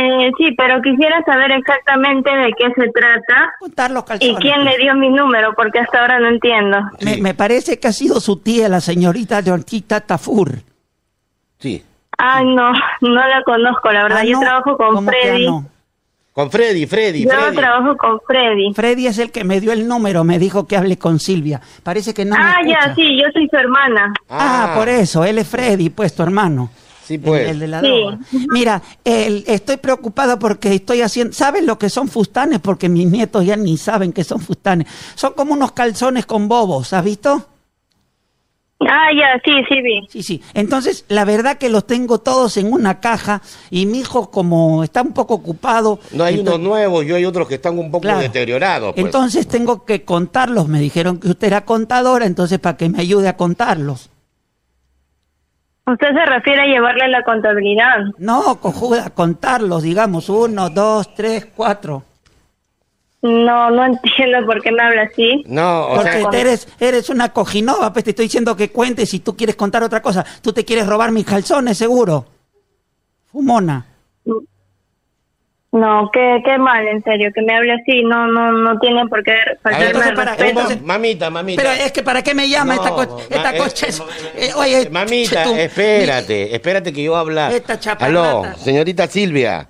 Eh, sí, pero quisiera saber exactamente de qué se trata Contar los y quién le dio mi número, porque hasta ahora no entiendo. Me, Sí. me parece que ha sido su tía, la señorita Leontita Tafur. Sí. Ay, no, no la conozco, la verdad. Ah, Yo no. trabajo con ¿Cómo que ah, Freddy. no? Con Freddy, Freddy, Yo Freddy. trabajo con Freddy. Freddy es el que me dio el número, me dijo que hable con Silvia. Parece que no ah, ya, sí, yo soy su hermana. Ah, por eso, él es Freddy, pues tu hermano. Sí, pues. El, de la Sí. droga. Mira, el- estoy preocupado porque estoy haciendo. ¿Sabes lo que son fustanes? Porque mis nietos ya ni saben que son fustanes. Son como unos calzones con bobos, ¿has visto? Ah, ya, sí, sí, vi. Sí, sí. Entonces, la verdad que los tengo todos en una caja y mi hijo, como está un poco ocupado. No hay entonces- unos nuevos y hay otros que están un poco Claro. deteriorados. Pues. Entonces tengo que contarlos. Me dijeron que usted era contadora, entonces para que me ayude a contarlos. Usted se refiere a llevarle la contabilidad. No, cojuda, contarlos, digamos, uno, dos, tres, cuatro. No, no entiendo por qué me habla así. no, o Porque sea, te eres, eres una cojinova, pues te estoy diciendo que cuentes si tú quieres contar otra cosa. Tú te quieres robar mis calzones, seguro. Fumona. No, qué, qué mal, en serio, que me hable así. No, no, no tiene por qué a ver, faltarme respeto. entonces- mamita, mamita. Pero es que ¿para qué me llama No, esta, co- esta ma- cocha? eh, Eh, oye, Mamita, tú- espérate, espérate que yo habla. Esta. Aló, señorita Silvia.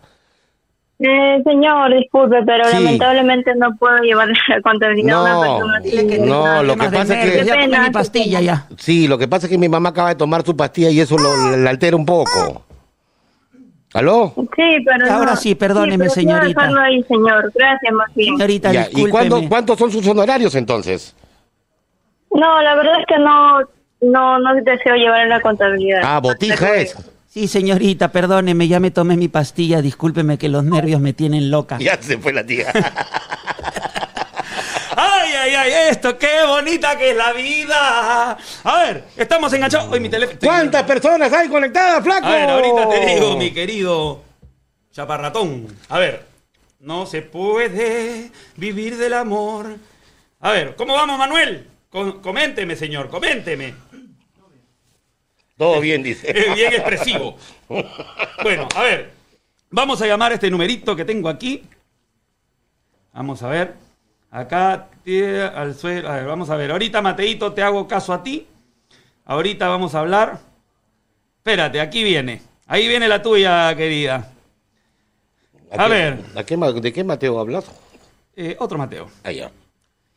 Eh, señor, disculpe, pero Sí. lamentablemente no puedo llevarle la contabilidad a No, una persona que No, tenga lo que pasa es que-. Ya pena, mi pastilla ya. Sí, lo que pasa es que mi mamá acaba de tomar su pastilla y eso lo, la altera un poco. ¿Aló? Sí, pero Ahora no. sí, perdóneme, pero señorita. dejarlo ahí, señor. Gracias, más bien. Señorita, Ya, ¿Y cuándo, cuántos son sus honorarios entonces? No, la verdad es que no, no, no deseo llevar la contabilidad. Ah, botija es. Sí, señorita, perdóneme, ya me tomé mi pastilla, discúlpeme que los nervios me tienen loca. Ya se fue la tía. ¡Ay, ay! Esto, qué bonita que es la vida. A ver, estamos enganchados. Hoy mi teléfono. ¿Cuántas personas hay conectadas, flaco? A ver, ahorita te digo, mi querido chaparratón. A ver, no se puede vivir del amor. A ver, ¿cómo vamos, Manuel? Com- coménteme, señor, coménteme. Todo bien, dice. Es bien expresivo. Bueno, a ver, vamos a llamar a este numerito que tengo aquí. Vamos a ver. Acá, al suelo. A ver, vamos a ver. Ahorita, Mateito, te hago caso a ti. Ahorita vamos a hablar. Espérate, aquí viene. Ahí viene la tuya, querida. A qué- ver. ¿a qué ¿De qué Mateo hablas? Eh, otro Mateo. Allá.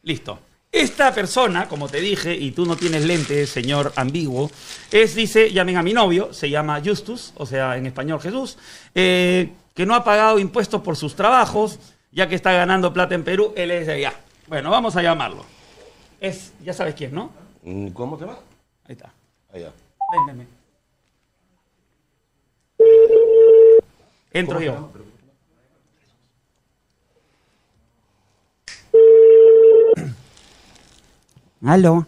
Listo. Esta persona, como te dije, y tú no tienes lentes, señor ambiguo, es, dice, llamen a mi novio, se llama Justus, o sea, en español Jesús, eh, que no ha pagado impuestos por sus trabajos, ya que está ganando plata en Perú, él es de allá. Bueno, vamos a llamarlo. Es, ya sabes quién, ¿no? Mm, ¿Cómo se va? Ahí está. Allá. Ven, ven, ven. Entro yo. Aló.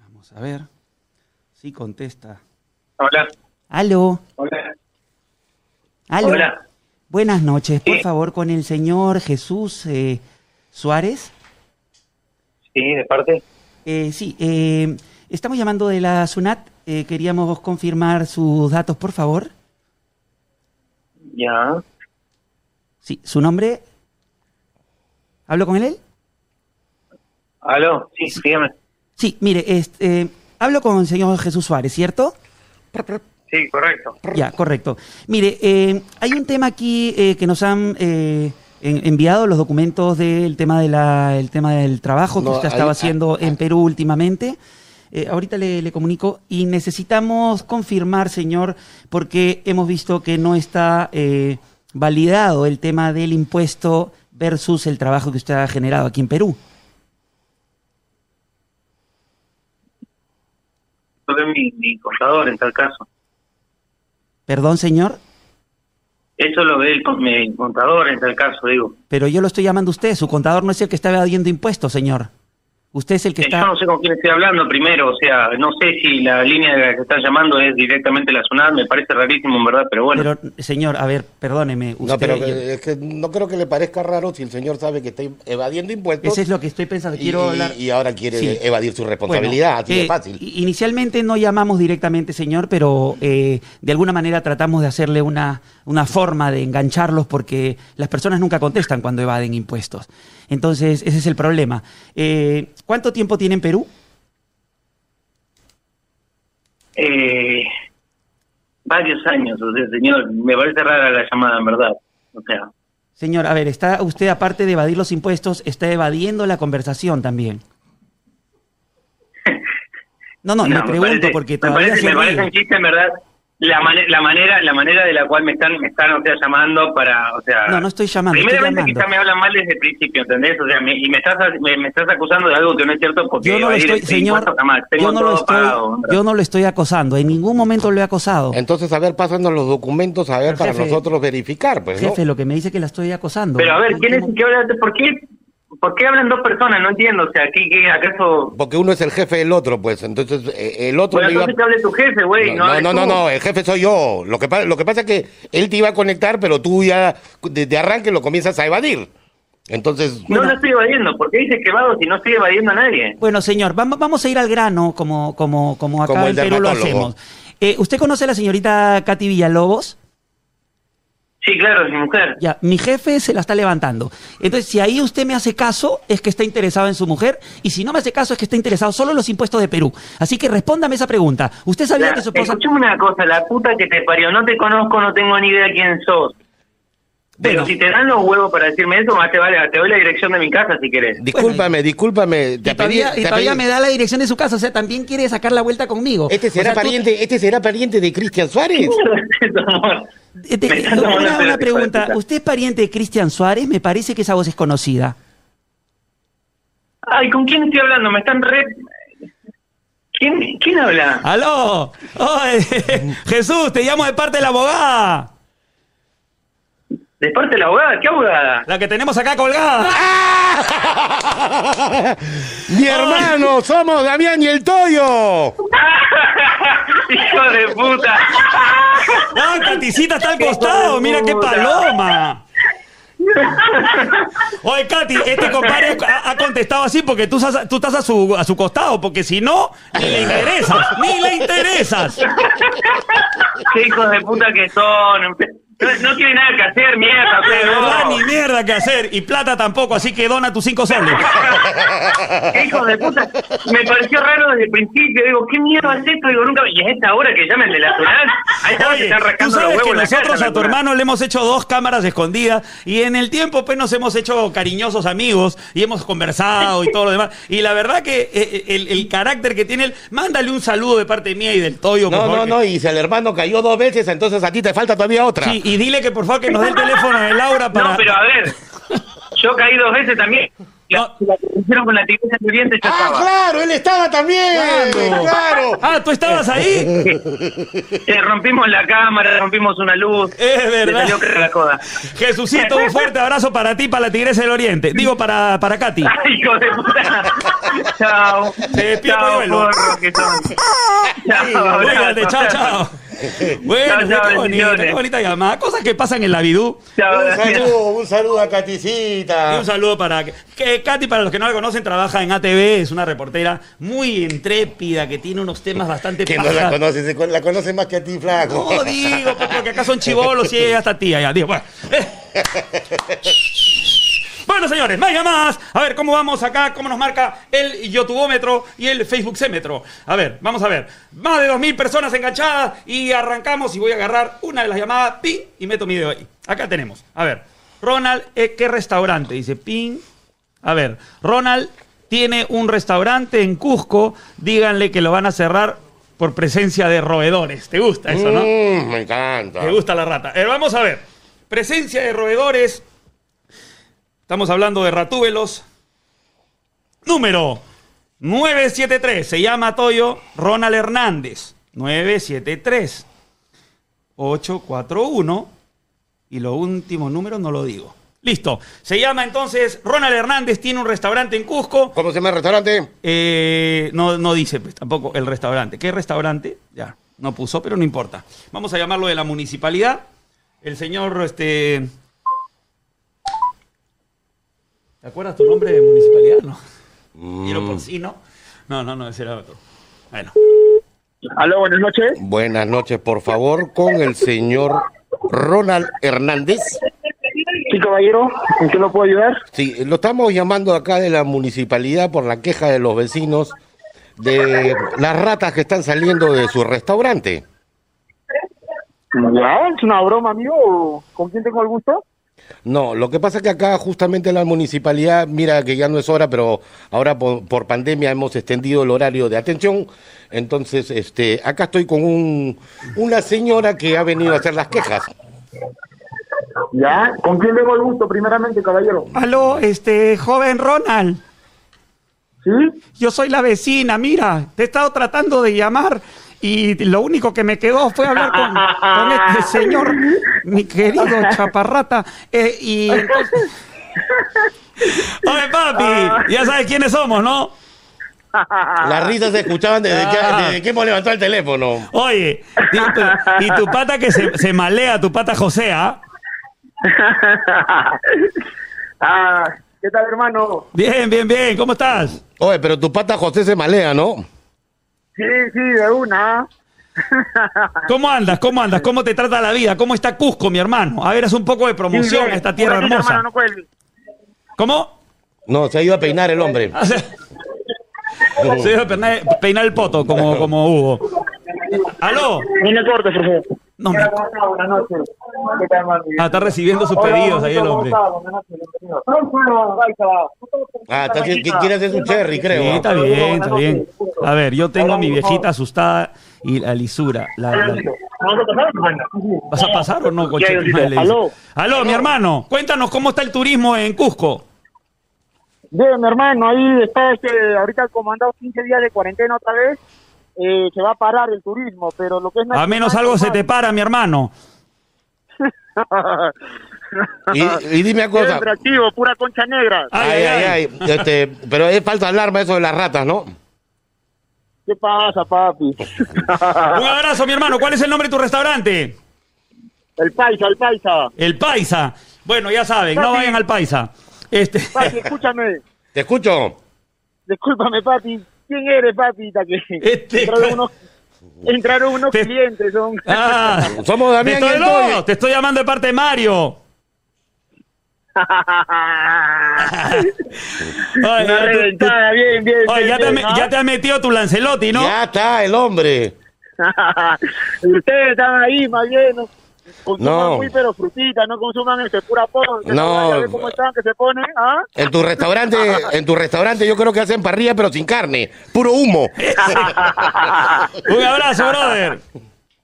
Vamos a ver. Sí contesta. Hola. Aló. Hola. Aló. Hola. Buenas noches, por Sí. favor, con el señor Jesús eh, Suárez. Sí, de parte. Eh, sí, eh, estamos llamando de la SUNAT. Eh, queríamos confirmar sus datos, por favor. Ya. Sí, su nombre. ¿Hablo con él? Aló, sí, dígame. Sí, mire, este, eh, hablo con el señor Jesús Suárez, ¿cierto? Sí, correcto. Ya, correcto. Mire, eh, hay un tema aquí eh, que nos han eh, en- enviado los documentos del tema de la, el tema del trabajo que No, usted estaba haciendo en Perú últimamente. Eh, ahorita le, le comunico y necesitamos confirmar, señor, porque hemos visto que no está eh, validado el tema del impuesto versus el trabajo que usted ha generado aquí en Perú. Soy mi, mi contador en tal caso. Perdón, señor, Eso lo ve el, con- mi contador en tal caso, digo. pero yo lo estoy llamando a usted. Su contador no es el que está evadiendo impuestos, señor. Usted es el que Eh, está... Yo no sé con quién estoy hablando primero, o sea, no sé si la línea de la que están llamando es directamente la SUNAT, me parece rarísimo en verdad, pero bueno. Pero, señor, a ver, perdóneme. Usted, No, pero yo- es que no creo que le parezca raro si el señor sabe que está evadiendo impuestos ese es lo que estoy pensando. y, Quiero y- hablar. y ahora quiere Sí. evadir su responsabilidad, Bueno, así de eh, fácil. Inicialmente no llamamos directamente, señor, pero eh, de alguna manera tratamos de hacerle una, una forma de engancharlos porque las personas nunca contestan cuando evaden impuestos. Entonces, ese es el problema. Eh, ¿Cuánto tiempo tiene en Perú? Eh, varios años, o sea, señor, me parece rara la llamada en verdad. O sea, Señor, a ver, está usted, aparte de evadir los impuestos, está evadiendo la conversación también. No, no, no, le me pregunto parece- porque me todavía parece, se me parece un chiste en verdad. La, mane- la manera la manera de la cual me están me están o sea, llamando para o sea No, no estoy llamando, estoy primeramente llamando. quizás me hablan mal desde el principio ¿entendés? o sea me, y me estás me, me estás acusando de algo que no es cierto porque Yo no lo estoy, señor, impuesto jamás. Tengo yo no lo estoy, pagado, yo no lo estoy acosando, en ningún momento lo he acosado. Entonces, a ver, pásanos los documentos, a ver, Pero, para jefe, nosotros verificar, pues, ¿no? Jefe, lo que me dice que la estoy acosando. pero a ver quién es que habla por qué por qué hablan dos personas no entiendo o sea ¿qué, qué acaso Porque uno es el jefe del otro, pues, entonces eh, el otro bueno le iba... entonces hable tu jefe güey No, no, no, no, no, no, el jefe soy yo. Lo que, lo que pasa es que él te iba a conectar, pero tú ya desde arranque lo comienzas a evadir. Entonces, no lo estoy evadiendo ¿por qué dices que evado si no estoy evadiendo a nadie? Bueno, señor, vamos, vamos a ir al grano como, como, como acá Como el en Perú lo dermatólogo. hacemos. Eh, ¿Usted conoce a la señorita Katy Villalobos? Sí claro es mi mujer Ya, mi jefe se la está levantando. Entonces, si ahí usted me hace caso, es que está interesado en su mujer, y si no me hace caso, es que está interesado solo en los impuestos de Perú. Así que respóndame esa pregunta. ¿Usted sabía La- que su esposa... Escuchame una cosa, la puta que te parió, no te conozco, no tengo ni idea quién sos. Pero Bueno. si te dan los huevos para decirme eso, más te vale, te doy la dirección de mi casa si querés. discúlpame, discúlpame. Y todavía, pedí- y te todavía pedí- me da la dirección de su casa, o sea, también quiere sacar la vuelta conmigo. ¿Este será, O sea, tú- pariente, ¿Este será pariente de Cristian Suárez? Eh, te- una, una pregunta. ¿usted es pariente de Cristian Suárez? Me parece que esa voz es conocida. Ay, ¿con quién estoy hablando? Me están re... ¿Quién, quién habla? ¡Aló! Oye, Jesús, te llamo de parte de la abogada. ¿De parte de la abogada? ¿Qué abogada? La que tenemos acá colgada. Mi hermano, somos Damián y el Toyo. ¡Hijo de puta! Ah, Katicita está al costado. Mira qué paloma. Oye, Katy, este compadre ha, ha contestado así porque tú, estás- tú estás a su, a su costado, porque si no, ni le interesas, ni le interesas. ¡Qué hijos de puta que son! No, no tiene nada que hacer, mierda. De pero verdad, no. ni mierda que hacer. Y plata tampoco, así que dona tus cinco soles. ¿Qué hijo de puta? Me pareció raro desde el principio. Digo, ¿qué mierda es esto? Digo, nunca. Y es esta hora que llamen de la Tunal. Ahí está, se Oye, tú sabes que nosotros a tu hermano le hemos hecho dos cámaras escondidas y en el tiempo pues nos hemos hecho cariñosos amigos y hemos conversado y todo lo demás. Y la verdad que eh, el, el carácter que tiene él, mándale un saludo de parte mía y del Toyo, por No, favor, no, no, y si el hermano cayó dos veces, entonces a ti te falta todavía otra. Sí, y dile que por favor que nos dé el teléfono de Laura para... No, pero a ver. Yo caí dos veces también. La, No. la que hicieron con la viviente yo Ah, estaba. claro, él estaba también. Claro. Ah, ¿tú estabas ahí? Eh, rompimos la cámara, rompimos una luz. Es Le verdad. salió la coda. Jesucito, un fuerte abrazo para ti, para la Tigresa del Oriente. Digo, para, para Katy. Ay, hijo de puta. Chao. Se despide Chao, Pueblo. porro, que son. Chao, Cuídate, abrazo. chao, chao. Bueno, qué bonita, qué bonita llamada. Cosas que pasan en la vidú. Chao, Un saludo, un saludo a Y Caticita. un saludo para que Katy, para los que no la conocen, trabaja en ATV, es una reportera muy intrépida que tiene unos temas bastante Que no la conoces, la conoce más que a ti, flaco. No digo, pues, porque acá son chivolos y ella está tía, ya, digo, bueno. Bueno, señores, más llamadas. A ver, ¿cómo vamos acá? ¿Cómo nos marca el youtubómetro y el Facebook Cémetro? A ver, vamos a ver. Más de 2.000 personas enganchadas y arrancamos y voy a agarrar una de las llamadas, pin, y meto mi dedo ahí. Acá tenemos. A ver, Ronald, eh, ¿qué restaurante? Dice, pin. A ver, Ronald tiene un restaurante en Cusco. Díganle que lo van a cerrar por presencia de roedores. ¿Te gusta eso, no? Mm, me encanta. Me gusta la rata. Eh, vamos a ver. Presencia de roedores. Estamos hablando de ratúbelos. Número 973. Se llama Toyo Ronald Hernández. 973. 841. Y lo último número no lo digo. Listo. Se llama entonces Ronald Hernández. Tiene un restaurante en Cusco. ¿Cómo se llama el restaurante? Eh, no, no dice pues, tampoco el restaurante. ¿Qué restaurante? Ya, no puso, pero no importa. Vamos a llamarlo de la municipalidad. El señor, este... ¿Te acuerdas tu nombre de municipalidad? No. Mm. Quiero porcino. No, no, no, ese era otro. Bueno. Aló, buenas noches. Buenas noches, por favor, con el señor Ronald Hernández. Sí, caballero, ¿en qué lo puedo ayudar? Sí, lo estamos llamando acá de la municipalidad por la queja de los vecinos de las ratas que están saliendo de su restaurante. Ya, es una broma, amigo. ¿Con quién tengo el gusto? No, lo que pasa es que acá justamente la municipalidad, mira que ya no es hora, pero ahora por, por pandemia hemos extendido el horario de atención. Entonces, este, acá estoy con un, una señora que ha venido a hacer las quejas. Ya, ¿con quién tengo el gusto primeramente, caballero? Aló, este, joven Ronald. ¿Sí? Yo soy la vecina, mira, te he estado tratando de llamar y lo único que me quedó fue hablar con, con este señor, mi querido chaparrata. eh, y entonces, Oye, papi, ya sabes quiénes somos, ¿no? Las risas se escuchaban desde que, desde que hemos levantado el teléfono. Oye, y tu, y tu pata que se, se malea, tu pata José, ¿ah? ah, ¿qué tal, hermano? Bien, bien, bien, ¿cómo estás? Oye, pero tu pata José se malea, ¿no? Sí, sí, de una. ¿Cómo andas? ¿Cómo andas? ¿Cómo te trata la vida? ¿Cómo está Cusco, mi hermano? A ver, haz un poco de promoción Sí, a esta tierra hermosa. hermano, no. ¿Cómo? No, se ha ido a peinar el hombre. Se se iba a peinar, peinar el poto, como, como Hugo. ¿Aló? Me cortes, por favor. No, me- ¿Cómo está? Buenas noches. ¿Qué tal, mami? Ah, está recibiendo sus pedidos ahí el ¿cómo hombre. Ah, está, quiere hacer su cherry, creo. Sí, está bien, está bien. A ver, yo tengo a mi viejita asustada y la lisura. la- la-. ¿Vas a pasar o no, coche? Aló. Aló, mi hermano. Cuéntanos cómo está el turismo en Cusco. Bien, mi hermano, ahí está este, ahorita como han dado 15 días de cuarentena otra vez, eh, se va a parar el turismo, pero lo que es A menos algo se te para, mi hermano. Y, y dime una cosa. Pura concha negra. Ay, ay, ay. Este, pero es falta alarma eso de las ratas, ¿no? ¿Qué pasa, papi? Un abrazo, mi hermano. ¿Cuál es el nombre de tu restaurante? el paisa, el paisa. El Paisa. Bueno, ya saben, no vayan al Paisa. Este, Papi, escúchame. ¿Te escucho? Discúlpame, papi. ¿Quién eres, papi? Ta que Este- entraron unos, entraron unos Te- clientes, son. Ah, Somos te Damián y no, te estoy llamando de parte de Mario. Oye, Una ya te- reventada, bien, bien. oye, bien, ya te, bien, ha- ya te has metido tu Lancelotti, ¿no? Ya está el hombre. Ustedes están ahí, más bien. ¿no? Consuman No. muy, pero frutita, no consuman este pura que No. cómo están, que se ponen, ¿ah? En tu restaurante, en tu restaurante yo creo que hacen parrilla pero sin carne, puro humo. Un abrazo, brother.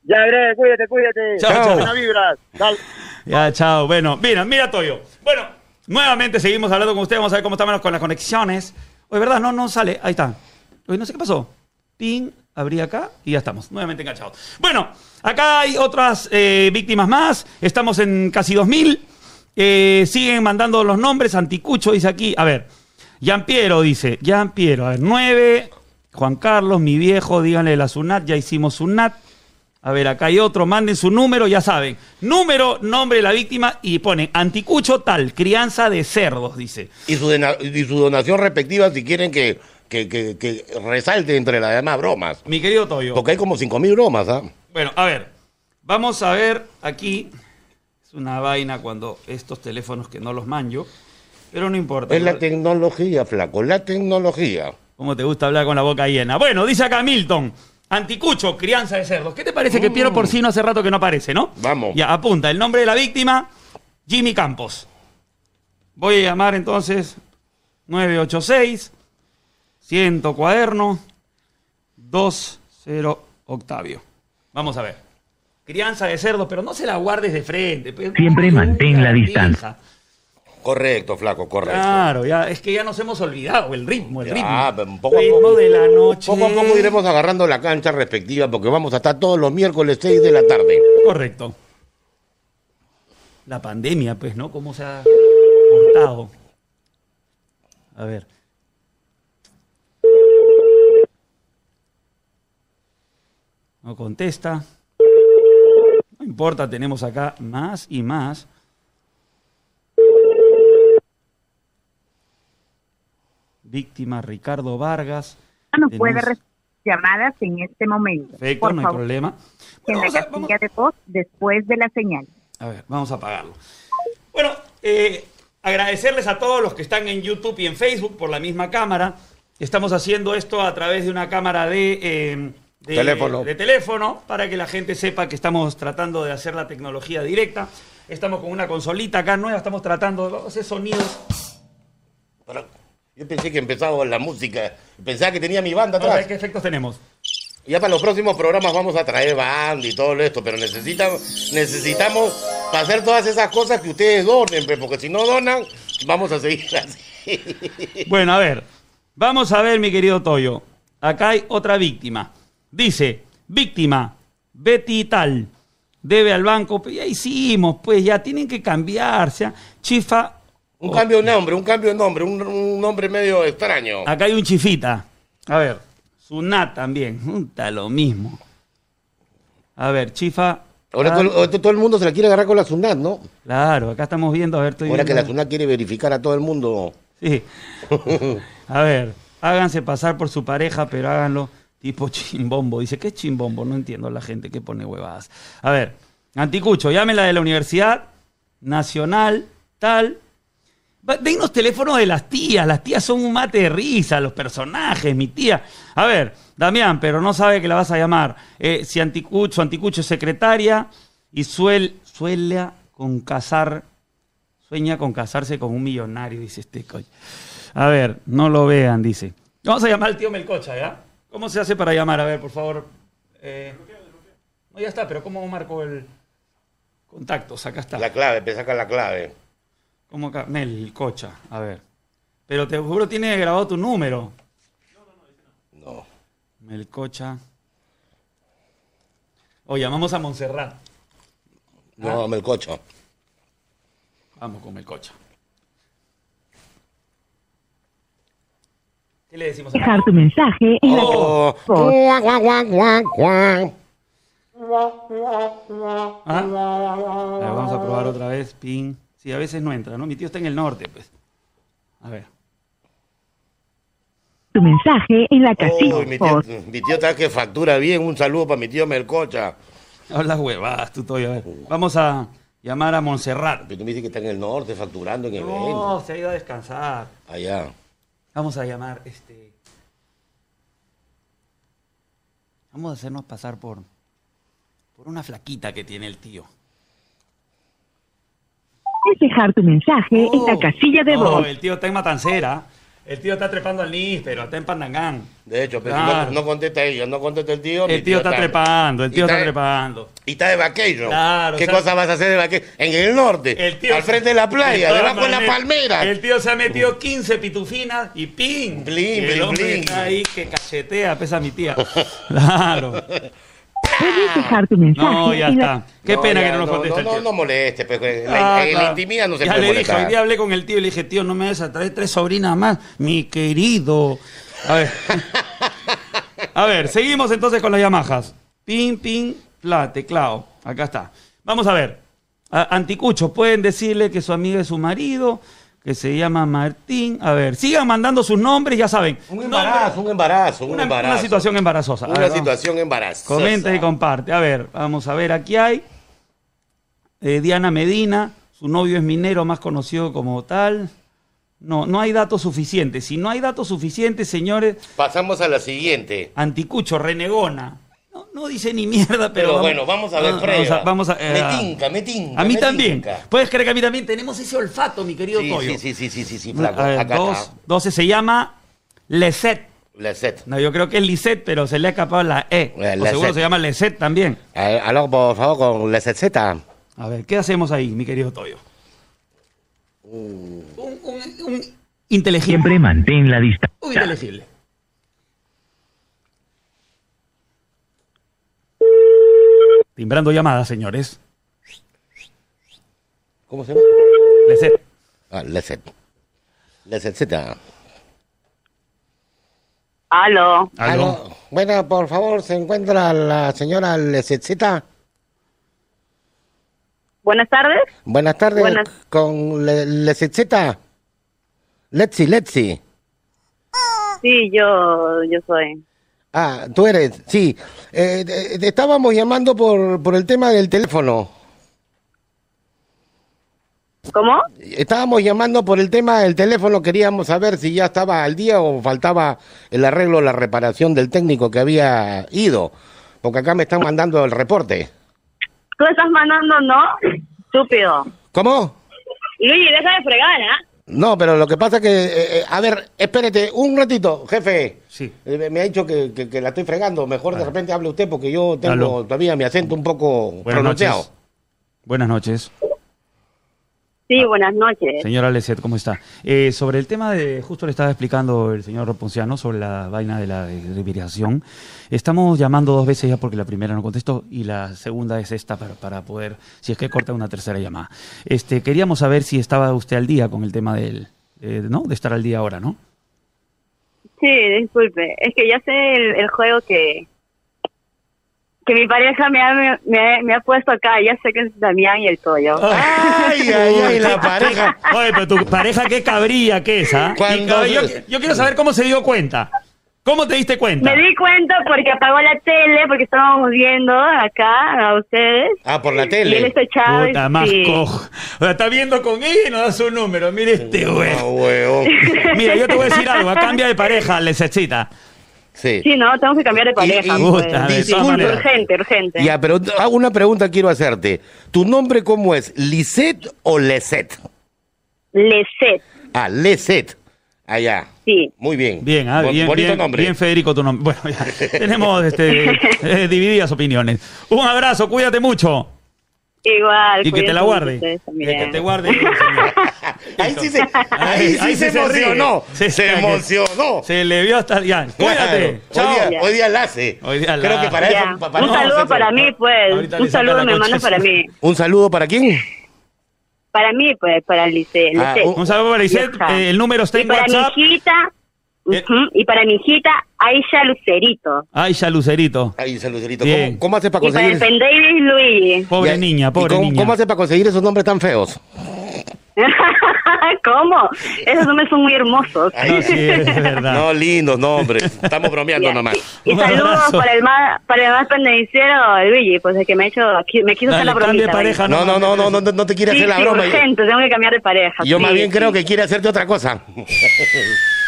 Ya, veré, cuídate, cuídate. Chao, chao. Buenas vibras. Dale. Ya, chao. Bueno, mira, mira, Toyo. Bueno, nuevamente seguimos hablando con usted. Vamos a ver cómo estamos con las conexiones. Oye, ¿verdad? No, no sale. Ahí está. Oye, no sé qué pasó. Ping, abrí acá y ya estamos. Nuevamente enganchados. Bueno, acá hay otras eh, víctimas más. Estamos en casi 2000. Eh, siguen mandando los nombres. Anticucho dice aquí. A ver. Jean Piero dice. Jean Piero. A ver, 9. Juan Carlos, mi viejo, díganle la SUNAT. Ya hicimos SUNAT. A ver, acá hay otro, manden su número, ya saben. Número, nombre de la víctima y ponen anticucho tal, crianza de cerdos, dice. Y y su donación respectiva si quieren que, que, que- que resalte entre las demás bromas. Mi querido Toyo. Porque hay como 5.000 bromas, ¿ah? Bueno, a ver, vamos a ver aquí. Es una vaina cuando estos teléfonos que no los manjo, pero no importa. Es la tecnología, flaco, la tecnología. ¿Cómo te gusta hablar con la boca llena? Bueno, dice acá Milton. Anticucho, crianza de cerdos. ¿Qué te parece que Piero Porcino hace rato que no aparece, no? Mm. Vamos. Ya, apunta. El nombre de la víctima, Jimmy Campos. Voy a llamar entonces 986 100 cuaderno 20 Octavio. Vamos a ver. Crianza de cerdos, pero no se la guardes de frente. pues. Siempre mantén la distancia. Correcto, flaco, correcto. Claro, ya, es que ya nos hemos olvidado el ritmo, el Ya, ritmo. pero poco a ritmo poco- de la noche. Poco a poco iremos agarrando la cancha respectiva porque vamos a estar todos los miércoles 6 de la tarde. Correcto. La pandemia, pues, ¿no? ¿Cómo se ha cortado? A ver. No contesta. No importa, tenemos acá más y más. Víctima Ricardo Vargas. no puede recibir llamadas en este momento. Perfecto, Por no hay problema. en la a- de voz después de la señal. A ver, vamos a apagarlo. Bueno, eh, agradecerles a todos los que están en YouTube y en Facebook por la misma cámara. Estamos haciendo esto a través de una cámara de, eh, de- Teléfono. de teléfono para que la gente sepa que estamos tratando de hacer la tecnología directa. Estamos con una consolita acá nueva, estamos tratando de hacer sonidos. Pero yo pensé que empezaba la música, pensaba que tenía mi banda Vamos a ver atrás. qué efectos tenemos. Ya para los próximos programas vamos a traer banda y todo esto, pero necesitamos, necesitamos para hacer todas esas cosas que ustedes donen, pues, porque si no donan, vamos a seguir así. Bueno, a ver, vamos a ver, mi querido Toyo. Acá hay otra víctima. Dice, víctima, Betty tal, debe al banco. Pues ya hicimos, pues ya tienen que cambiarse. ¿ah? Chifa, Un cambio de nombre, un cambio de nombre, un, un nombre medio extraño. acá hay un chifita. A ver, Sunat también, está lo mismo. A ver, Chifa. Ahora ah, todo, todo el mundo se la quiere agarrar con la SUNAT, ¿no? Claro, acá estamos viendo, a ver, estoy Ahora que la. SUNAT quiere verificar a todo el mundo. Sí. A ver, háganse pasar por su pareja, pero háganlo tipo chimbombo. Dice, ¿qué es chimbombo? No entiendo la gente que pone huevadas. A ver, Anticucho, llámela de la Universidad Nacional, tal. Va- Denos teléfonos de las tías. Las tías son un mate de risa, los personajes, mi tía. A ver, Damián, pero no sabe que la vas a llamar. Eh, si Anticucho, Anticucho es secretaria y suel, suele con casar Sueña con casarse con un millonario, dice este coño. A ver, no lo vean, dice. Vamos a llamar al tío Melcocha, ¿ya? ¿Cómo se hace para llamar? A ver, por favor. Eh, no, ya está, pero ¿cómo marco el contactos? Acá está. La clave, te saca la clave. ¿Cómo acá? Melcocha, a ver. Pero te juro tiene grabado tu número. No. Melcocha. O llamamos a Montserrat. No, Melcocha. Vamos con Melcocha. ¿Qué le decimos a Dejar tu mensaje en la Oh. voz. ¿Ah? A ver, vamos a probar otra vez. Ping. Sí, a veces no entra, ¿no? Mi tío está en el norte, pues. A ver. Tu mensaje en la casilla Uy, mi tío, mi tío está que factura bien. Un saludo para mi tío Melcocha. Hablas huevadas, tú todavía. A ver. Vamos a llamar a Montserrat. Pero tú me dices que está en el norte facturando en No, eventos. se ha ido a descansar. Allá. Vamos a llamar, este. Vamos a hacernos pasar por. por una flaquita que tiene el tío. Puedes dejar tu mensaje en la casilla de No, voz. el tío está en Matancera. El tío está trepando al níspero, está en Pandangán. De hecho, pero Claro. no, no contesta ella, no contesta el tío. El tío está trepando, el tío está está- trepando. Y está de vaqueiro. Claro, ¿Qué o sea- cosa vas a hacer de vaqueiro? En el norte. El tío al frente de la playa, debajo de la palmera. El tío se ha metido 15 pitufinas y ¡ping! Blin, Y el blin, hombre blin. está ahí que cachetea, pesa mi tía. Claro. Puedes dejar tu mensaje No, ya la está. Qué pena ya, que no nos no, conteste no, no, moleste, pues, Ah, la, en la intimidad no se ya puede le dije, hoy día hablé con el tío y le dije, tío, no me vas a traer tres sobrinas más, mi querido. A ver. A ver, seguimos entonces con las Yamahas. Ping, ping. Pla, teclado. Acá está. Vamos a ver. A- Anticucho, pueden decirle que su amiga es su marido, que se llama Martín. A ver, sigan mandando sus nombres, ya saben. Un embarazo, un embarazo, un Una, embarazo. una situación embarazosa. Una ver, situación embarazosa. Comenta y comparte. A ver, vamos a ver, aquí hay eh, Diana Medina, su novio es minero, más conocido como tal. No, no hay datos suficientes. Si no hay datos suficientes, señores, Pasamos a la siguiente. Anticucho, renegona. No, no dice ni mierda, pero. Pero bueno, vamos a ver vamos prueba. a- Vamos a, eh, me tinca, me tinca. a mí me también. tinca. Puedes creer que a mí también tenemos ese olfato, mi querido Sí, Toyo. sí, sí, sí, sí, sí, sí, flaco. A ver, Acá dos, está. 12 se llama Leset. Leset. No, yo creo que es Lisette, pero se le ha escapado la E. Eh, O seguro se llama Leset también. Eh, aló, por favor, con Leset Z. A ver, ¿qué hacemos ahí, mi querido Toyo? Uh. Un, un- un inteligible. Siempre mantén la distancia. Un inteligible. Timbrando llamadas, señores. ¿Cómo se llama? Leset. Ah, Leset. Leset Z. Aló. Aló. Bueno, por favor, ¿se encuentra la señora Leset Z? Buenas tardes. Buenas tardes. Buenas. Con Le- Leset Z. Letzi, Letzi. Sí, yo, yo soy. Ah, tú eres, sí. Eh, te estábamos llamando por, por el tema del teléfono. ¿Cómo? Estábamos llamando por el tema del teléfono, queríamos saber si ya estaba al día o faltaba el arreglo, la reparación del técnico que había ido. Porque acá me están mandando el reporte. Tú estás mandando, ¿no? Estúpido. ¿Cómo? Luigi, deja de fregar, ¿ah? No, pero lo que pasa es que, eh, eh, a ver, espérate un ratito, jefe. Sí. Eh, me ha dicho que, que- que la estoy fregando. Mejor de repente hable usted porque yo tengo todavía mi acento un poco Buenas pronunciado. noches. Buenas noches. Sí, buenas noches. Señora Leset, ¿cómo está? Eh, sobre el tema de, justo le estaba explicando el señor Ponciano sobre la vaina de la desviación. Estamos llamando dos veces ya porque la primera no contestó y la segunda es esta para, para poder, si es que corta una tercera llamada. Este, queríamos saber si estaba usted al día con el tema del, eh, ¿no? De estar al día ahora, ¿no? Sí, disculpe. Es que ya sé el, el juego que que mi pareja me ha, me, ha- me ha puesto acá. Ya sé que es Damián y el Toyo. Ay, ay, ay, la pareja. Oye, pero tu pareja qué cabrilla que es, ¿ah? Yo, yo quiero saber cómo se dio cuenta. ¿Cómo te diste cuenta? Me di cuenta porque apagó la tele, porque estábamos viendo acá a ustedes. Ah, por la Y él tele. está echado. y- Puta, más sí. cojo. O sea, está viendo con ella y no da su número. Mire este güey. No, huevo. Mira, yo te voy a decir algo. A cambia de pareja, le necesita. Sí. Sí, no, tenemos que cambiar de pareja. y- pues. Puta, de Sí, todas maneras. urgente, urgente. Ya, pero hago una pregunta quiero hacerte. ¿Tu nombre cómo es? ¿Lisette o Leset? Leset, Ah, Leset. Allá. sí. Muy bien. Bien, ah, bien, Bonito bien, nombre. bien, Federico, tu nombre. Bueno, ya tenemos este, eh, divididas opiniones. Un abrazo, cuídate mucho. Igual. Y que te la guarde. Y que te guarde. ahí sí se, ahí Ahí- sí ahí se se emocionó. Se- Se, emocionó. Se le vio hasta ya. Cuídate. Claro. Chao. Hoy día, hoy día la hace. Hoy día la Creo que para Ya. eso. pa- para Un eso saludo para mí, pues. Un saludo manda su- para mí. ¿Un saludo para quién? Para mí, pues, para Lice. Ah, Lice. Un saludo para. Ajá. Eh, el número está Y en para WhatsApp. mi hijita, Eh. y para mi hijita, Aisha Lucerito. Ya Lucerito. Ahí, saluderito. Bien. ¿Cómo, cómo hace para Y para conseguir? el Pendavis Luigi. Pobre niña, ¿y pobre cómo, niña. ¿Cómo hace para conseguir esos nombres tan feos? ¿Cómo? Esos nombres son muy hermosos. No, sí, es verdad. No, lindos nombres. Estamos bromeando nomás. Y saludos para el más, para el más pendenciero, Luigi, pues el que me ha hecho, me quiso hacer la cambia de bromita. pareja. No, no, no, no, no, no te quiere Sí, hacer la sí, broma. urgente, tengo que cambiar de pareja. Yo sí, más bien sí. creo que quiere hacerte otra cosa.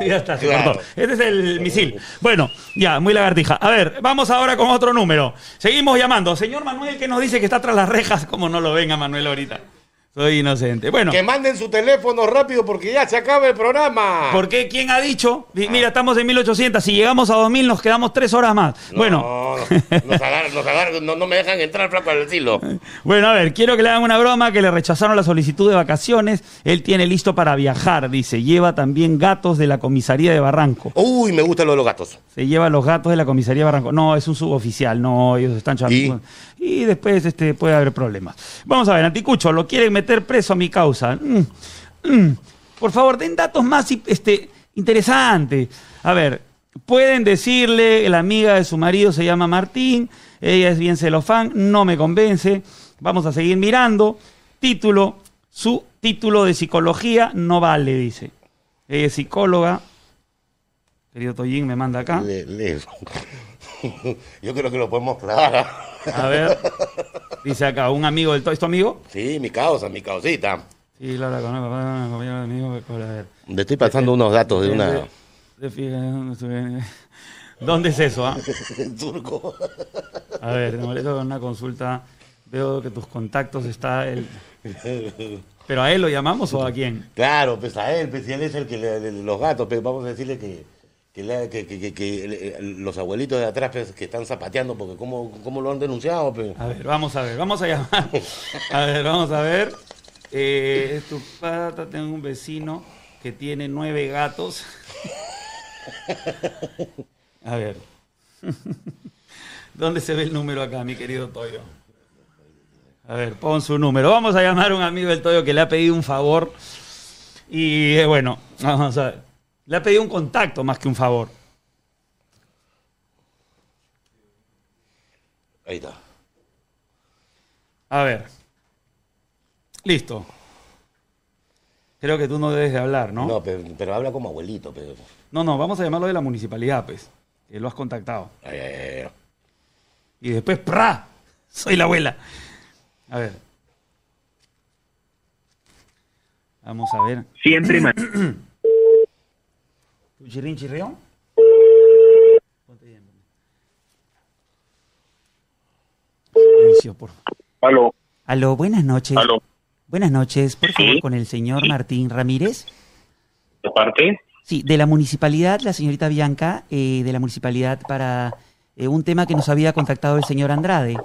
Ya está, se cortó. Este es el misil. Bueno, ya, muy lagartija. A ver, vamos ahora con otro número. Seguimos llamando. Señor Manuel, que nos dice que está tras las rejas. Como no lo venga Manuel ahorita. Soy inocente. Bueno, Que manden su teléfono rápido porque ya se acaba el programa. ¿por qué? ¿Quién ha dicho? Di- Mira, estamos en 1800. Si llegamos a 2000, nos quedamos tres horas más. No, Bueno, no, nos agarran, nos agarran, no, no me dejan entrar, flaco, al asilo. Bueno, a ver, quiero que le hagan una broma, que le rechazaron la solicitud de vacaciones. Él tiene listo para viajar, dice. Lleva también gatos de la comisaría de Barranco. Uy, me gustan los, los gatos. Se lleva los gatos de la comisaría de Barranco. No, es un suboficial, no, ellos están chamando. ¿Y? después este, puede haber problemas. Vamos a ver, Anticucho, lo quieren meter preso a mi causa. Mm, mm. Por favor, den datos más este, interesantes. A ver, Pueden decirle, la amiga de su marido se llama Martín, ella es bien celofán, no me convence. Vamos a seguir mirando. Título, su título de psicología no vale, dice. Ella es psicóloga. Querido Toyin me manda acá. Le- Yo creo que lo podemos clavar. A ver. Dice acá, un amigo del. ¿Es tu amigo? Sí, mi causa, mi causita. Sí, Laura, con un compañero de amigo. Le estoy pasando unos datos de una... De- de- ¿dónde es eso? ah? Turco. A ver, te molesto con una consulta. Veo que tus contactos está el. ¿Pero a él lo llamamos o a quién? Claro, pues a él, pues si él es el que le, le- los gatos, pues vamos a decirle que, que, eh, los abuelitos de atrás pues, que están zapateando porque cómo, cómo lo han denunciado, pues. A ver, vamos a ver, vamos a llamar. A ver, vamos a ver. Eh, es tu pata, tengo un vecino que tiene nueve gatos. A ver. ¿Dónde se ve el número acá, mi querido Toyo? A ver, pon su número. Vamos a llamar a un amigo del Toyo que le ha pedido un favor. Y eh, bueno, vamos a ver. Le ha pedido un contacto más que un favor. Ahí está. A ver. Listo. Creo que tú no debes de hablar, ¿no? No, pero, pero habla como abuelito, pero. No, no, vamos a llamarlo de la municipalidad, pues. Que lo has contactado. Ay, ay, ay, ay. Y después, ¡pra! Soy la abuela. A ver. Vamos a ver. Siempre ma- ¿Tu chirrín chirrión? Silencio, por favor. Aló, Aló, buenas noches. aló. Buenas noches, por Sí. favor, con el señor Martín Ramírez. ¿De parte? Sí, de la municipalidad, la señorita Bianca, eh, de la municipalidad para eh, un tema que nos había contactado el señor Andrade.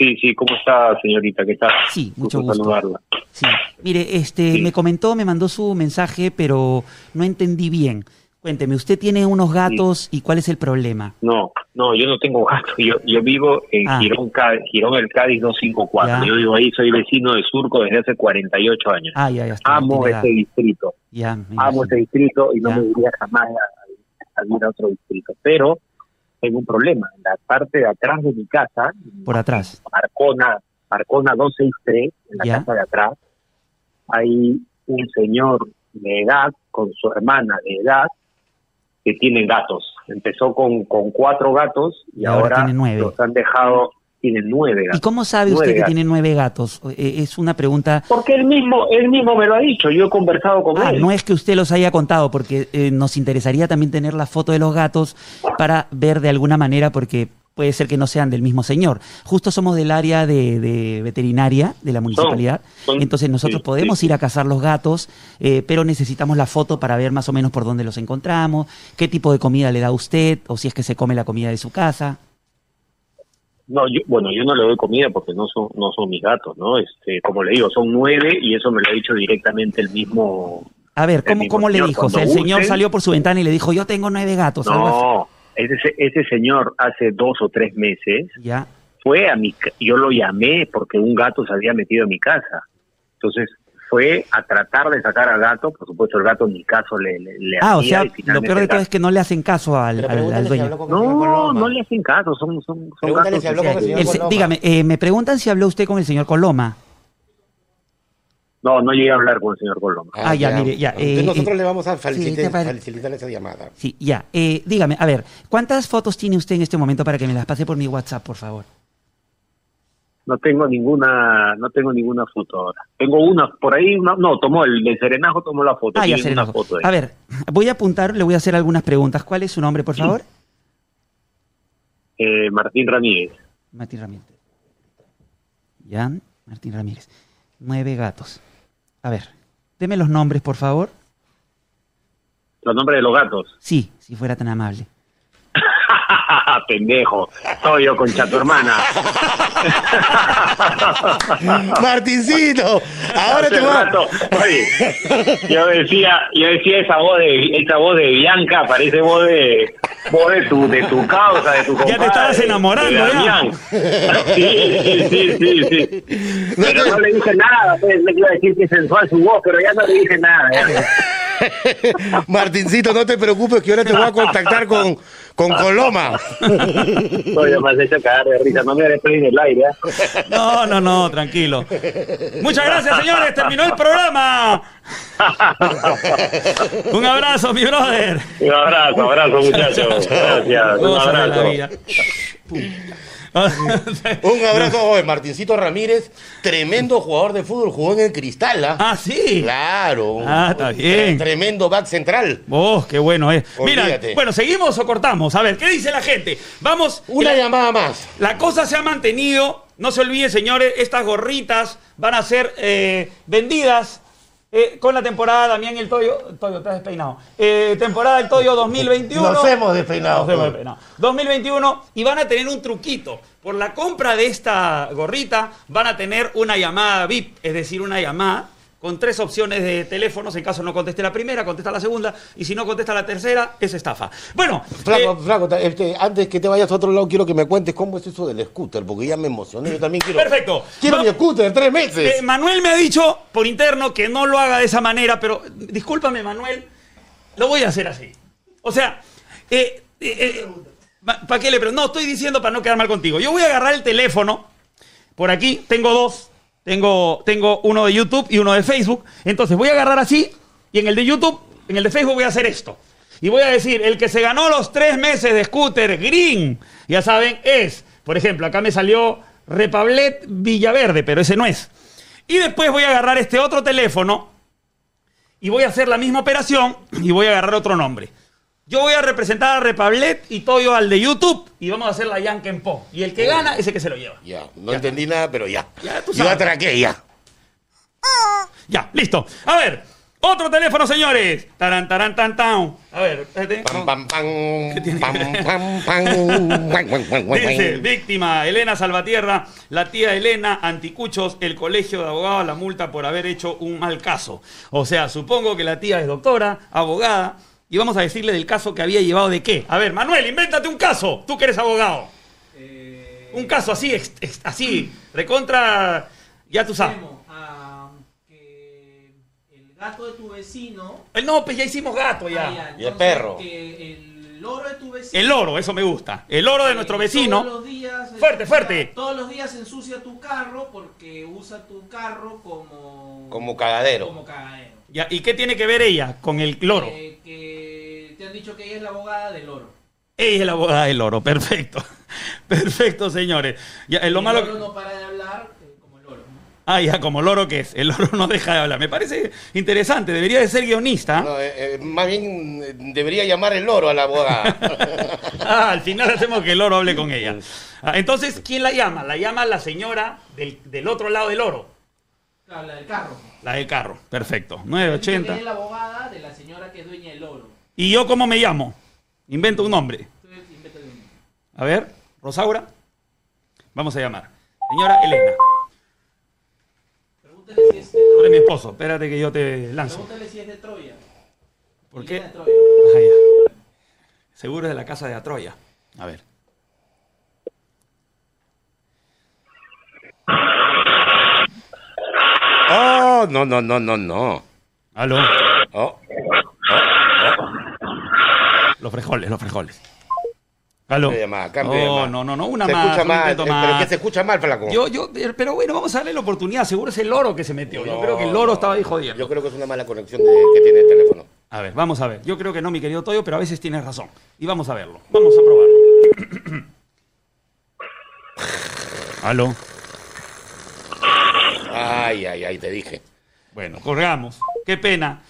Sí, sí, ¿cómo está, señorita? ¿Qué tal? Sí, mucho gusto. saludarla. Sí. Mire, este, Sí. me comentó, me mandó su mensaje, pero no entendí bien. Cuénteme, ¿usted tiene unos gatos y cuál es el problema? No, no, yo no tengo gato. Yo, yo vivo en Ah. Girón, Cádiz, Girón el Cádiz 254. Ya. Yo vivo ahí, soy vecino de Surco desde hace 48 años. Ah, ya, ya está. Amo edad. distrito. Ya, Amo ese distrito y no me iría jamás a, a otro distrito. Pero tengo un problema. En la parte de atrás de mi casa, Por atrás. Arcona, Arcona 263, en la Ya. casa de atrás, hay un señor de edad con su hermana de edad que tienen gatos. Empezó con, con cuatro gatos y, Y ahora ahora, tiene nueve. los han dejado, tienen nueve ¿Y gatos. cómo sabe usted que gatos. tiene nueve gatos? Es una pregunta... Porque él mismo, él mismo me lo ha dicho, yo he conversado con Ah, él. no es que usted los haya contado, porque eh, nos interesaría también tener la foto de los gatos para ver de alguna manera, porque puede ser que no sean del mismo señor. Justo somos del área de, de veterinaria de la municipalidad, son- entonces nosotros sí, podemos sí, ir a cazar los gatos, eh, pero necesitamos la foto para ver más o menos por dónde los encontramos, qué tipo de comida le da usted, o si es que se come la comida de su casa. No, yo, bueno, yo no le doy comida porque no son, no son mis gatos, ¿no? Este, como le digo, son nueve y eso me lo ha dicho directamente el mismo. A ver, ¿cómo, cómo le dijo? O sea, el señor salió por su ventana y le dijo, yo tengo nueve gatos. No, ese, ese señor hace dos o tres meses Ya. fue a mi, yo lo llamé porque un gato se había metido a mi casa. Entonces fue a tratar de sacar al gato, por supuesto el gato ni caso le, le, le Ah, o sea, lo peor de todo es que no le hacen caso al, Pero al- al pregúntale si dueño. No, no le hacen caso, son, son, son gatos si habló con el señor El Coloma. dígame, eh, me preguntan si habló usted con el señor Coloma. No, no llegué a hablar con el señor Coloma. Ah, ya, mire, ya, Entonces eh, nosotros eh, le vamos a sí, facilitar, facilitar esa llamada. Sí, ya. Eh, dígame, a ver, ¿cuántas fotos tiene usted en este momento para que me las pase por mi WhatsApp, por favor? No tengo ninguna, no tengo ninguna foto ahora. Tengo una por ahí, una- no, tomó el de Serenajo, tomó la foto. Ah, ya, Serenajo. foto A ver, voy a apuntar, le voy a hacer algunas preguntas. ¿Cuál es su nombre, por favor? eh, Martín Ramírez. Martín Ramírez. Jan Martín Ramírez. Nueve gatos. A ver, deme los nombres, por favor. Los nombres de los gatos. Sí, si fuera tan amable. Pendejo. Soy yo, concha tu hermana. Martincito, ahora Hace te va. rato, oye, yo decía, yo decía esa voz de, esa voz de Bianca, parece voz de, voz de tu, de tu causa, de tu Ya te compadre, estabas enamorando, de ya. Sí, sí, sí, sí, sí. Pero no le dije nada, pues le iba a decir que es sensual su voz, pero ya no le dije nada. Martincito, no te preocupes que ahora te voy a contactar con, con Coloma. Oye, me has hecho cagar de risa. No me en el aire. ¿eh? No, no, no, tranquilo. Muchas gracias, señores. Terminó el programa. Un abrazo, mi brother. Un abrazo, abrazo, muchachos. Gracias. Un abrazo. Un abrazo, oye, Martincito Ramírez, tremendo jugador de fútbol, jugó en el Cristal, ¿ah? Ah, sí. Claro. Ah, está bien. Tremendo back central. Oh, qué bueno es. Mira, Olvídate. bueno, ¿seguimos o cortamos? A ver, ¿qué dice la gente? Vamos. Una la, llamada más. la cosa se ha mantenido. No se olviden, señores, estas gorritas van a ser eh, vendidas eh, con la temporada Damián el Toyo. Toyo, estás despeinado. Eh, temporada del Toyo 2021. Nos hemos despeinado. Nos hemos despeinado. 2021 y van a tener un truquito. Por la compra de esta gorrita van a tener una llamada VIP, es decir, una llamada con tres opciones de teléfonos. En caso no conteste la primera, contesta la segunda. Y si no contesta la tercera, es estafa. Bueno, Flaco, eh, flaco, este, antes que te vayas a otro lado, quiero que me cuentes cómo es eso del scooter, porque ya me emocioné. Yo también quiero. Perfecto. Quiero Va- mi scooter, tres meses. Eh, Manuel me ha dicho por interno que no lo haga de esa manera, pero discúlpame, Manuel, lo voy a hacer así. O sea, eh, ¿para qué le pregunto? No, estoy diciendo para no quedar mal contigo. Yo voy a agarrar el teléfono. Por aquí tengo dos. Tengo, tengo uno de YouTube y uno de Facebook. Entonces voy a agarrar así y en el de YouTube, en el de Facebook voy a hacer esto. Y voy a decir, el que se ganó los tres meses de scooter green, ya saben, es, por ejemplo, acá me salió Repablet Villaverde, pero ese no es. Y después voy a agarrar este otro teléfono y voy a hacer la misma operación y voy a agarrar otro nombre. Yo voy a representar a Repablet y Toyo al de YouTube y vamos a hacer la Yanken Po. Y el que gana es el que se lo lleva. Ya, no entendí nada, pero ya. Ya, tú Yo sabes. atraqué, ya. Ya, listo. A ver, otro teléfono, señores. Taran, taran, tan, tan. A ver, espérate. Pam, pam, pam. tiene Pam, pam, pam. Dice, víctima, Elena Salvatierra, la tía Elena, anticuchos, el colegio de abogados, la multa por haber hecho un mal caso. O sea, supongo que la tía es doctora, abogada, y vamos a decirle del caso que había llevado de qué. A ver, Manuel, invéntate un caso, tú que eres abogado. Eh, Un caso así, ex- ex- así, recontra, ya tú sabes. Temo a que el gato de tu vecino. No, pues ya hicimos gato Ah, ya. Y el perro. Que el loro de tu vecino. El loro, eso me gusta. El loro de eh, nuestro Todos vecino. los días. Fuerte, ensucia- fuerte. Todos los días ensucia tu carro porque usa tu carro como. Como cagadero. Como cagadero. Ya, ¿Y qué tiene que ver ella con el loro? Eh, que te han dicho que ella es la abogada del loro. Ella es la abogada del loro, perfecto. Perfecto, señores. Ya, eh, lo el malo loro no para de hablar eh, como el loro. ¿no? Ah, ya, como loro que es. El loro no deja de hablar. Me parece interesante. Debería de ser guionista. No, eh, eh, más bien eh, debería llamar el loro a la abogada. Ah, al final hacemos que el loro hable con ella. Ah, entonces, ¿quién la llama? La llama la señora del, del otro lado del. Claro, la del carro. La del carro. Perfecto. Ella 980. es la abogada de la señora que es dueña del loro. ¿Y yo cómo me llamo? Invento un nombre. A ver, Rosaura. Vamos a llamar. Señora Elena. Pregúntale si es de eres mi Troya. esposo. Espérate que yo te lanzo. Pregúntale si es de Troya. ¿Por qué? de Troya. Ah, ya. Seguro es de la casa de Atroya. A ver. Oh, no, no, no, no, no. Aló. Oh, Los frijoles, los frijoles. Aló. Cambio de llamada, cambio de no, no, no, no, una se más. escucha un mal, eh, pero que se escucha mal, flaco. Yo, yo, eh, pero bueno, vamos a darle la oportunidad. Seguro es el loro que se metió. Yo creo que el loro estaba ahí jodiendo. Yo creo que es una mala conexión de- que tiene el teléfono. A ver, vamos a ver. Yo creo que no, mi querido Toyo, pero a veces tienes razón. Y vamos a verlo. Vamos a probarlo. Aló. Ay, ay, ay, te dije. Bueno, colgamos. Qué pena.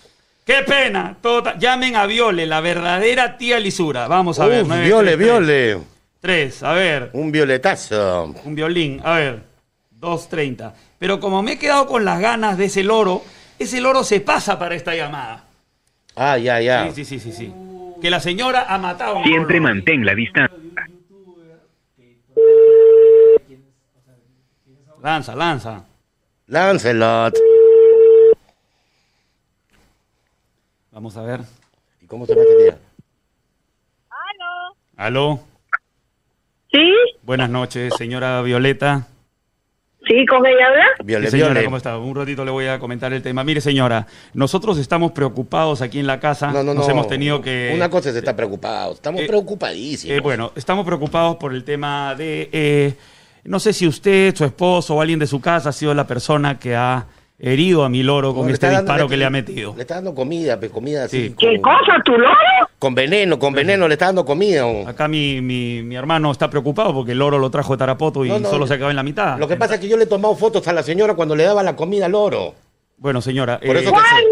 Qué pena. Todo ta- Llamen a Viole, la verdadera tía lisura. Vamos a ver. Uf, nueve, viole, tres, tres. viole. Tres, a ver. Un violetazo. Un violín, a ver. 2.30. Pero como me he quedado con las ganas de ese loro, ese loro se pasa para esta llamada. Ah, ya, ya. Sí, sí, sí, sí, sí. Que la señora ha matado a un Siempre loro. mantén la distancia. Lanza, lanza. Lancelot. Vamos a ver. ¿Y cómo se este día? Aló. ¿Sí? Buenas noches, señora Violeta. Sí, ¿con ella habla? Viole, señora. ¿cómo está? Un ratito le voy a comentar el tema. Mire, señora, nosotros estamos preocupados aquí en la casa. No, no, Nos no. hemos tenido que... Una cosa es estar preocupado. Estamos Eh, preocupadísimos. Eh, bueno, estamos preocupados por el tema de... eh, no sé si usted, su esposo o alguien de su casa ha sido la persona que ha herido a mi loro con No, este disparo que le ha metido. Le está dando comida, pe, comida así. Sí. ¿Qué cosa, tu loro? con veneno, con veneno le está dando comida. Acá mi, mi, mi hermano está preocupado porque el loro lo trajo de Tarapoto y No, no, solo se acaba en la mitad. Lo que pasa es que yo le he tomado fotos a la señora cuando le daba la comida al oro. Bueno, señora. Por eh, eso que ¿Cuál,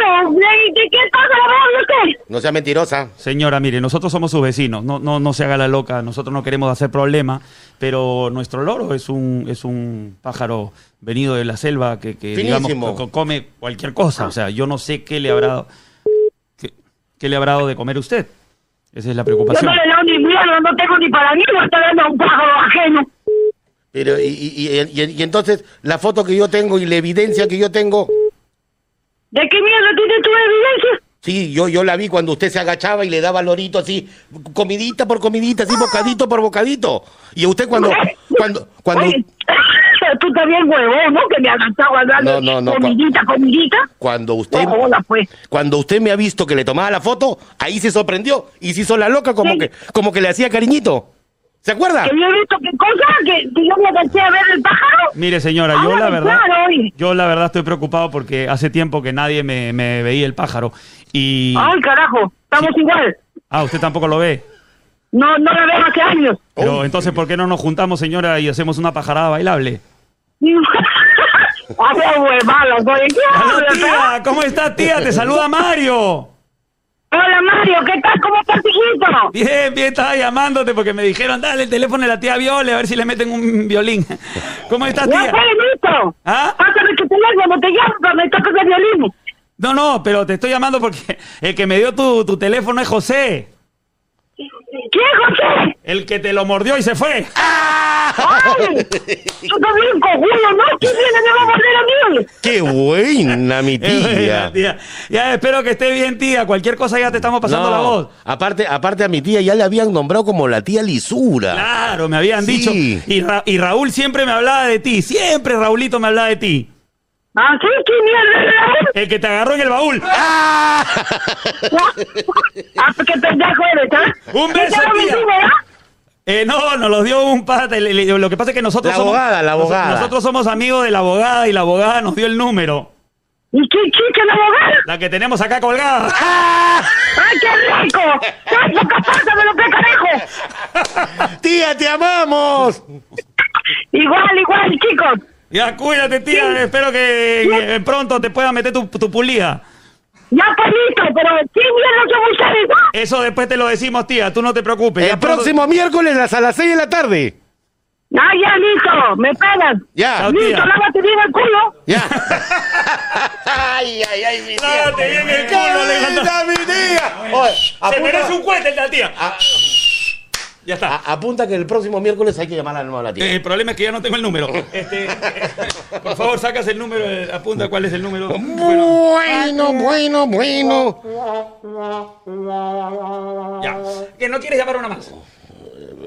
loro? ¿De, de qué cosa le habla usted? No sea mentirosa. Señora, mire, nosotros somos sus vecinos, no, no, no se haga la loca, nosotros no queremos hacer problema, pero nuestro loro es un, es un pájaro venido de la selva que, que, digamos, co- come cualquier cosa, o sea, yo no sé qué le habrá dado, qué, qué le habrá dado de comer usted. Esa es la Yo preocupación. no le he dado ni mierda, no tengo ni para mí, no estoy dando a un pájaro ajeno. Pero, y, y- y- y- y entonces, la foto que yo tengo y la evidencia que yo tengo, ¿De qué mierda tienes tu evidencia? sí, yo, yo la vi cuando usted se agachaba y le daba lorito así, comidita por comidita, así, bocadito por bocadito. Y usted cuando, cuando, cuando, Oye, tú también huevón, ¿no? Que me agachaba hablando No, no, no, comidita, comidita. cuando usted, No pues. cuando usted me ha visto que le tomaba la foto, ahí se sorprendió y se hizo la loca como Sí. que, como que le hacía cariñito. ¿Se acuerda? Que yo he visto qué cosa, que, que yo me agaché a ver el pájaro. Mire, señora, yo la verdad, yo la verdad estoy preocupado porque hace tiempo que nadie me, me veía el pájaro y... Ay, carajo, estamos igual. Ah, usted tampoco lo ve. No, no la veo hace años. Pero entonces, ¿por qué no nos juntamos, señora, y hacemos una pajarada bailable? Hace huevadas, oye, ¿qué Hola, hablas, eh? ¿cómo estás, tía? Te saluda Mario. Hola, Mario, ¿qué tal? ¿Cómo estás, hijito? Bien, bien, estaba llamándote porque me dijeron, dale el teléfono de la tía Viole, a ver si le meten un violín. ¿Cómo estás, tía? listo. ¿Ah? Pásame tu teléfono, te llamo, me tocas el violín. No, no, pero te estoy llamando porque el que me dio tu, tu teléfono es José. ¿Quién, José? El que te lo mordió y se fue. ¡Ay! Tú también, cojudo, ¿no? ¿Quién viene me va a morder a mí? Qué buena mi tía. tía. Ya espero que esté bien, tía. Cualquier cosa ya te estamos pasando No, la voz. Aparte, aparte a mi tía ya le habían nombrado como la tía lisura. Claro, me habían Sí. dicho. Y, Ra- y Raúl siempre me hablaba de ti. Siempre Raulito me hablaba de ti. ¿Ah, mierda? El que te agarró en el baúl. ¡Ah! Ah, qué pendejo eres, ¿ah? Un ¿Qué beso, tía. Eh, no, nos los dio un pata. Lo que pasa es que nosotros La somos. abogada, la nos- abogada. Nosotros somos amigos de la abogada y la abogada nos dio el número. ¿Y qué chica la abogada? La que tenemos acá colgada. ¡Ay, qué rico! ¡Cacho, capázamelo, qué carajo! ¡Tía, te amamos! Igual, igual, chicos. Ya, cuídate, tía. Espero que eh, pronto te pueda meter tu, tu pulía. Ya pues listo, pero ¿quién mierda son ustedes, ah? Eso después te lo decimos, tía. Tú no te preocupes. Ya El pronto- próximo miércoles a las 6 de la tarde. Ah, ya, listo, me pegas. Ya. Chao, Listo, tía. lávate bien el culo. Ya. ay, ay, ay, mi tía. Lávate bien el ¡Qué culo, Alejandro. mi tía! Oye, Se apunta- merece un cuete el de la tía. a- Ya está. a- apunta que el próximo miércoles hay que llamar a la nueva Eh, tía. El problema es que ya no tengo el número. Este, eh, por favor, sacas el número, eh, apunta cuál es el número. Bueno, Bueno, bueno, bueno. ya. Que no quieres llamar una más.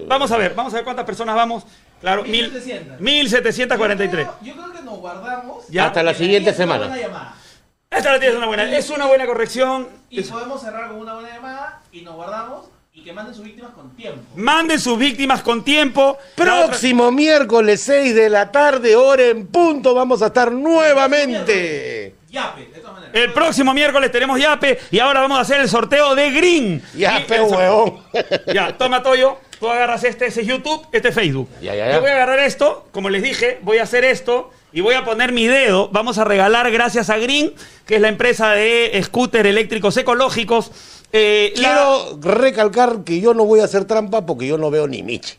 Vamos a ver, vamos a ver cuántas personas vamos. Claro, mil, 1700. 1743. Yo creo, yo creo que nos guardamos. Ya. Hasta la siguiente tía es una semana. buena llamada. Esta la tienes una buena. Es una buena corrección. Y Es- podemos cerrar con una buena llamada y nos guardamos y que manden sus víctimas con tiempo. Manden sus víctimas con tiempo. Otra- Próximo miércoles 6 de la tarde, hora en punto, vamos a estar nuevamente. Yape, de todas maneras. El próximo miércoles tenemos Yape y ahora vamos a hacer el sorteo de Green. Ya, Y pe el sor- huevón. Ya, toma Toyo, tú agarras este, ese es YouTube, este es Facebook. Ya, ya, ya. Yo voy a agarrar esto, como les dije, voy a hacer esto y voy a poner mi dedo. Vamos a regalar gracias a Green, que es la empresa de scooter eléctricos ecológicos. Eh, la- Quiero recalcar que yo no voy a hacer trampa porque yo no veo ni Michi.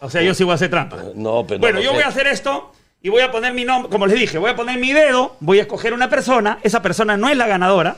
O sea, yo sí voy a hacer trampa. No, pero no Bueno, lo yo sé. voy a hacer esto y voy a poner mi nombre, como les dije, voy a poner mi dedo, voy a escoger una persona, esa persona no es la ganadora.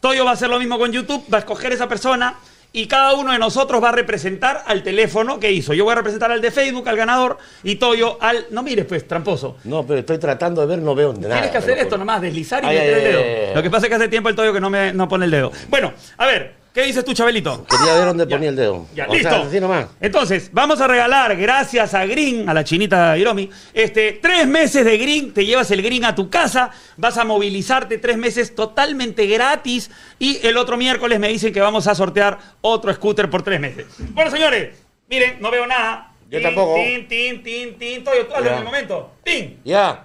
Toyo va a hacer lo mismo con YouTube, va a escoger esa persona y cada uno de nosotros va a representar al teléfono que hizo. Yo voy a representar al de Facebook, al ganador, y Toyo al... No mires, pues, tramposo. No, pero estoy tratando de ver, no veo nada. Tienes que hacer esto nomás, deslizar y Ay, meter ay, el dedo. ay. Lo que pasa es que hace tiempo el Toyo que no, me, no pone el dedo. Bueno, a ver, ¿Qué dices tú, Chabelito? Quería ver dónde ponía el dedo. Ya, o listo. sea, así nomás. Entonces, vamos a regalar, gracias a Green, a la chinita Hiromi, este, tres meses de Green, te llevas el Green a tu casa, vas a movilizarte tres meses totalmente gratis y el otro miércoles me dicen que vamos a sortear otro scooter por tres meses. Bueno, señores, miren, no veo nada. Yo Tin, tampoco. Tin, tin, tin, tin, Toyo, tú hazlo Ya. en el momento. Tin, Ya.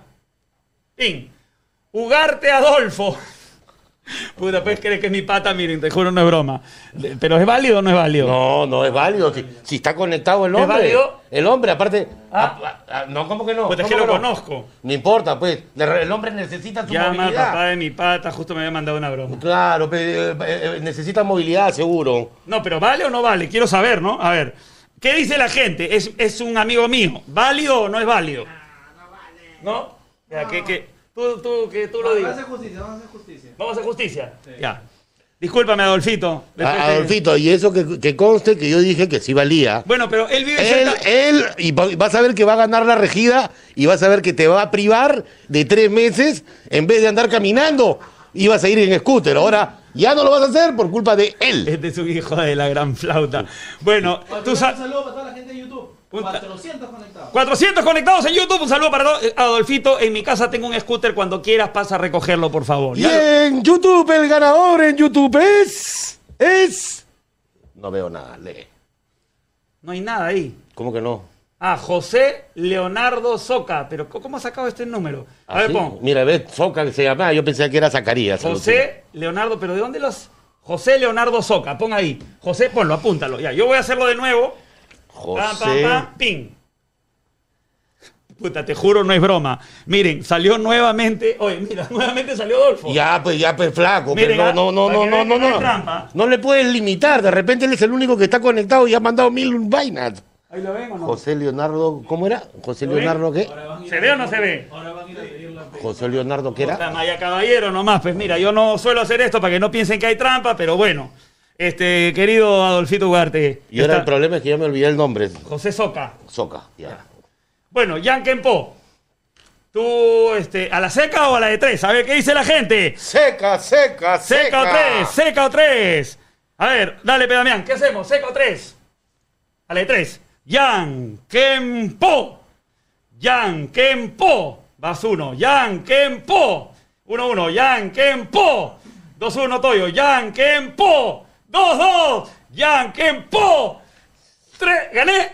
tin. Ugarte Adolfo. Puta, pues crees que es mi pata, miren, te juro, no es broma. Pero ¿es válido o no es válido? No, no es válido. Si, si está conectado el ¿Es hombre. válido? El hombre, aparte. Ah. ah, ah, no, ¿cómo que no? Pues es que ¿Cómo lo no? conozco. No importa, pues. El hombre necesita su Llama al movilidad. papá de mi pata, justo me había mandado una broma. Claro, pe- eh, eh, necesita movilidad, seguro. No, pero ¿vale o no vale? Quiero saber, ¿no? A ver, ¿qué dice la gente? Es, es un amigo mío. ¿Válido o no es válido? ¿No? Ya, que, que, tú, tú, que tú lo Vamos a digas. hacer justicia, vamos a hacer justicia. Vamos a hacer justicia. Ya. Discúlpame, Adolfito. A- Adolfito, y eso que, que conste que yo dije que sí valía. Bueno, pero él vive Él, cerca. él, y va- vas a ver que va a ganar la regida y vas a ver que te va a privar de tres meses en vez de andar caminando. Ibas a ir en scooter. Ahora ya no lo vas a hacer por culpa de él. Este es un hijo de la gran flauta. Bueno, tú Un saludo para toda la gente de YouTube. Puta. 400 conectados. 400 conectados en YouTube. Un saludo para todos. Eh, Adolfito, en mi casa tengo un scooter. Cuando quieras, pasa a recogerlo, por favor. Y Ya- en YouTube, el ganador en YouTube es. Es. No veo nada, lee. No hay nada ahí. ¿Cómo que no? Ah, José Leonardo Soca. Pero ¿cómo has sacado este número? A ver, ¿Así? pon. Mira, ves, Soca que se llama. Yo pensé que era Zacarías. José Leonardo, pero ¿de dónde los...? José Leonardo Soca, pon ahí. José, ponlo, apúntalo. Ya, yo voy a hacerlo de nuevo. Pam, pam, José. pam, ping. Puta, te juro, no es broma. Miren, salió nuevamente... Oye, mira, nuevamente salió Adolfo. Ya, pues, ya, pues, flaco. Miren, pero ah, no, no, no, no, no, no no. No le puedes limitar. De repente él es el único que está conectado y ha mandado mil vainas. ¿Ahí lo ven o no? José Leonardo, ¿cómo era? José. Leonardo, ¿qué? ¿Se ve o no se ve? Ahora van a ir a pedir la José Leonardo, ¿qué era? Maya Caballero nomás, pues mira, yo no suelo hacer esto para que no piensen que hay trampa, pero bueno. Este, querido Adolfito Ugarte. Y ahora está el problema es que ya me olvidé el nombre. José Soca. Soca, ya. Bueno, Jan Kempo. Tú, este, ¿a la seca o a la de tres? A ver, ¿qué dice la gente? Seca, seca, ¿Seca o tres? ¿Seca o tres? A ver, dale, Pedamián, ¿qué hacemos? ¿Seca o tres? A la de tres. Jan Kempo. Jan Kempo. Vas uno. Jan Kempo. Uno, uno. Jan Kempo. Dos, uno, Toyo. Jan Kempo. Dos, dos. Jan Kempo. Tres. ¿Gané?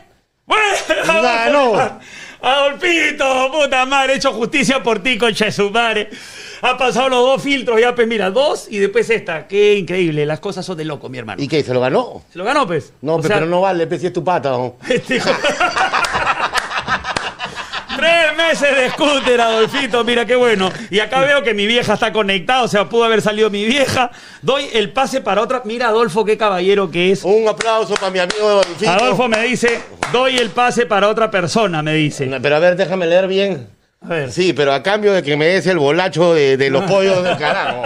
Bueno, Ganó. Adolfito, puta madre, he hecho justicia por ti, concha de su madre. Ha pasado los dos filtros, ya pues mira, dos y después esta. Qué increíble, las cosas son de loco, mi hermano. ¿Y qué? ¿Se lo ganó? ¿Se lo ganó, pues? No, O pe- sea, pero no vale, pe, si es tu pata. ¿no? este hijo- meses de scooter, Adolfito, mira qué bueno. Y acá veo que mi vieja está conectada, o sea, pudo haber salido mi vieja. Doy el pase para otra. Mira, Adolfo, qué caballero que es. Un aplauso para mi amigo Adolfito. Adolfo me dice, doy el pase para otra persona, me dice. Pero a ver, déjame leer bien. A ver. Sí, pero a cambio de que me des el bolacho de, de los pollos del carajo.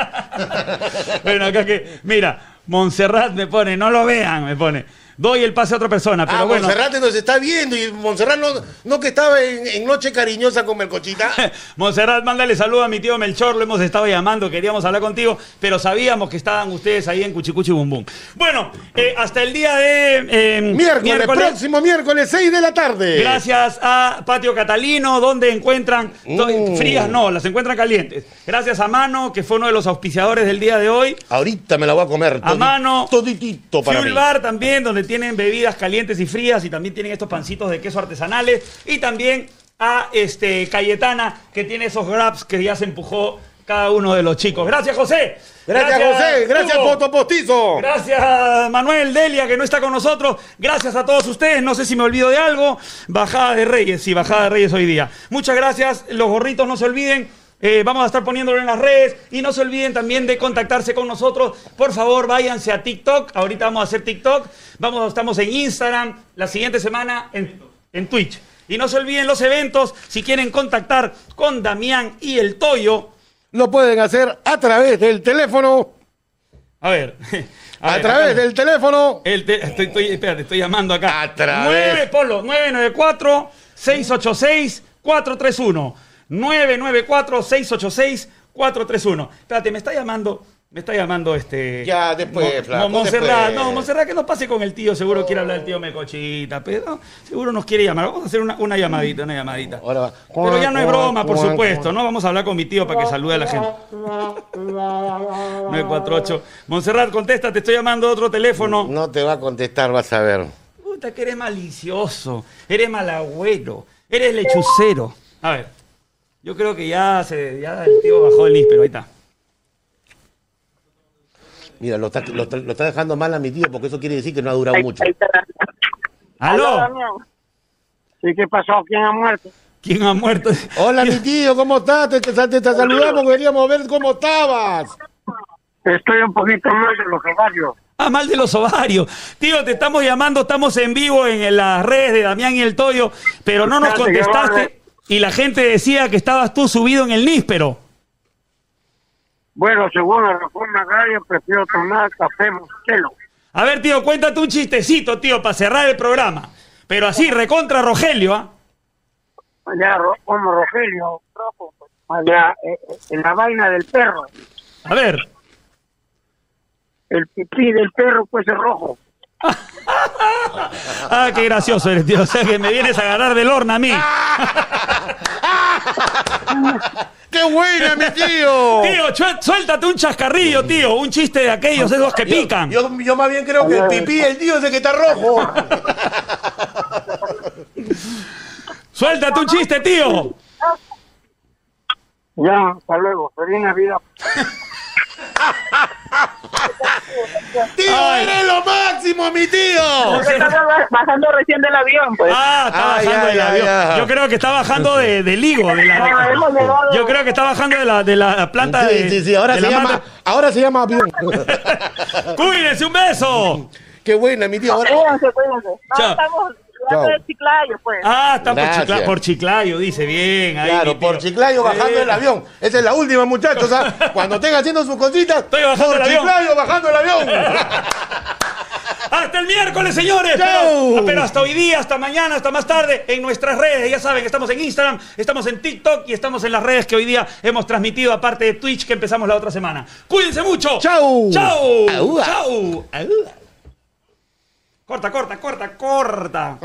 Bueno, acá que, mira, Montserrat me pone, no lo vean, me pone. Doy el pase a otra persona, pero ah, bueno. Monserrat nos está viendo y Monserrat no, no que estaba en, en noche cariñosa con Melcochita. Montserrat, mándale saludo a mi tío Melchor, lo hemos estado llamando, queríamos hablar contigo, pero sabíamos que estaban ustedes ahí en Cuchicuchi Bum Bum. Bueno, eh, hasta el día de eh, miércoles, próximo miércoles, 6 de la tarde. Gracias a Patio Catalino, donde encuentran Mm. frías, no, las encuentran calientes. Gracias a Mano, que fue uno de los auspiciadores del día de hoy. Ahorita me la voy a comer. A mano. Toditito para Fuel mí. Bar también, donde tienen bebidas calientes y frías y también tienen estos pancitos de queso artesanales. Y también a este Cayetana, que tiene esos grabs que ya se empujó cada uno de los chicos. Gracias, José. Gracias, José. Gracias, Hugo. Poto Postizo. Gracias, Manuel Delia, que no está con nosotros. Gracias a todos ustedes. No sé si me olvido de algo. Bajada de Reyes, sí, bajada de Reyes hoy día. Muchas gracias. Los gorritos no se olviden. Eh, vamos a estar poniéndolo en las redes. Y no se olviden también de contactarse con nosotros. Por favor, váyanse a TikTok. Ahorita vamos a hacer TikTok. Vamos, estamos en Instagram. La siguiente semana en, en Twitch. Y no se olviden los eventos. Si quieren contactar con Damián y el Toyo. Lo pueden hacer a través del teléfono. A ver. A, ver, través del teléfono. El te- estoy, estoy- espérate, estoy llamando acá. A través. 9, Polo, 994-686-431. 994-686-431. Espérate, me está llamando Me está llamando este. Ya, después, Mo- flaco, Mo- Monserrat, después. no, Monserrat, que nos pase con el tío. Seguro quiere hablar el tío Mecochita, pero seguro nos quiere llamar. Vamos a hacer una, una llamadita, una llamadita. Ahora va. Pero ya no es broma, por supuesto, ¿no? Vamos a hablar con mi tío para que salude a la gente. 948. Monserrat, contesta, te estoy llamando a otro teléfono. No te va a contestar, vas a ver. Puta, que eres malicioso, eres malagüero, eres lechucero. A ver, yo creo que ya, se, ya el tío bajó el níspero, ahí está. Mira, lo está, lo, está- lo está dejando mal a mi tío porque eso quiere decir que no ha durado mucho. ¿Aló? ¿Y qué pasó? ¿Quién ha muerto? ¿Quién ha muerto? Hola, mi tío, ¿cómo estás? Te, te, te- te saludamos, queríamos ver cómo estabas. Estoy un poquito mal de los ovarios. Ah, mal de los ovarios. Tío, te estamos llamando, estamos en vivo en las redes de Damián y el Toyo, pero no nos contestaste y la gente decía que estabas tú subido en el níspero. Bueno, según la reforma agraria, prefiero tomar café Mosquelo. A ver, tío, cuéntate un chistecito, tío, para cerrar el programa. Pero así, recontra Rogelio, ¿ah? Allá, ro- como Rogelio. Allá, eh, eh, en la vaina del perro. A ver. El pipí del perro puede ser rojo. Ah, qué gracioso eres, tío. O sea que me vienes a agarrar del horno a mí. ¡Qué buena, mi tío! Tío, suéltate un chascarrillo, tío. Un chiste de aquellos, esos que pican. Yo, yo más bien creo que el pipí del tío es el que está rojo. Suéltate un chiste, tío. Ya, hasta luego. Feliz Navidad. ¡Tío, Ay. eres lo máximo, mi tío! Estaba bajando recién del avión, pues. Ah, está Ah, bajando ya, del ya, avión. ya. Yo creo que está bajando de, del higo. De la, llegado. yo creo que está bajando de la, de la planta de. Sí, sí, sí, ahora de se la llama, mata- ahora se llama avión. ¡Cuídense, un beso! ¡Qué buena, mi tío! Ahora, Cuídense, cuídense. No, Chao. estamos Chao. hablando de Chiclayo, pues. Ah, está por, Gracias. Chicla- por Chiclayo, dice bien. Ahí, claro, por Chiclayo bajando Eh, el avión. Esa es la última, muchachos. ¿ah? Cuando estén haciendo sus cositas, Estoy bajando por el avión. Chiclayo bajando el avión. Hasta el miércoles, señores. Chao. Pero, pero hasta hoy día, hasta mañana, hasta más tarde, en nuestras redes. Ya saben, estamos en Instagram, estamos en TikTok y estamos en las redes que hoy día hemos transmitido, aparte de Twitch, que empezamos la otra semana. Cuídense mucho. Chau. Chau. Aúa. Chau. Corta, corta, corta, corta.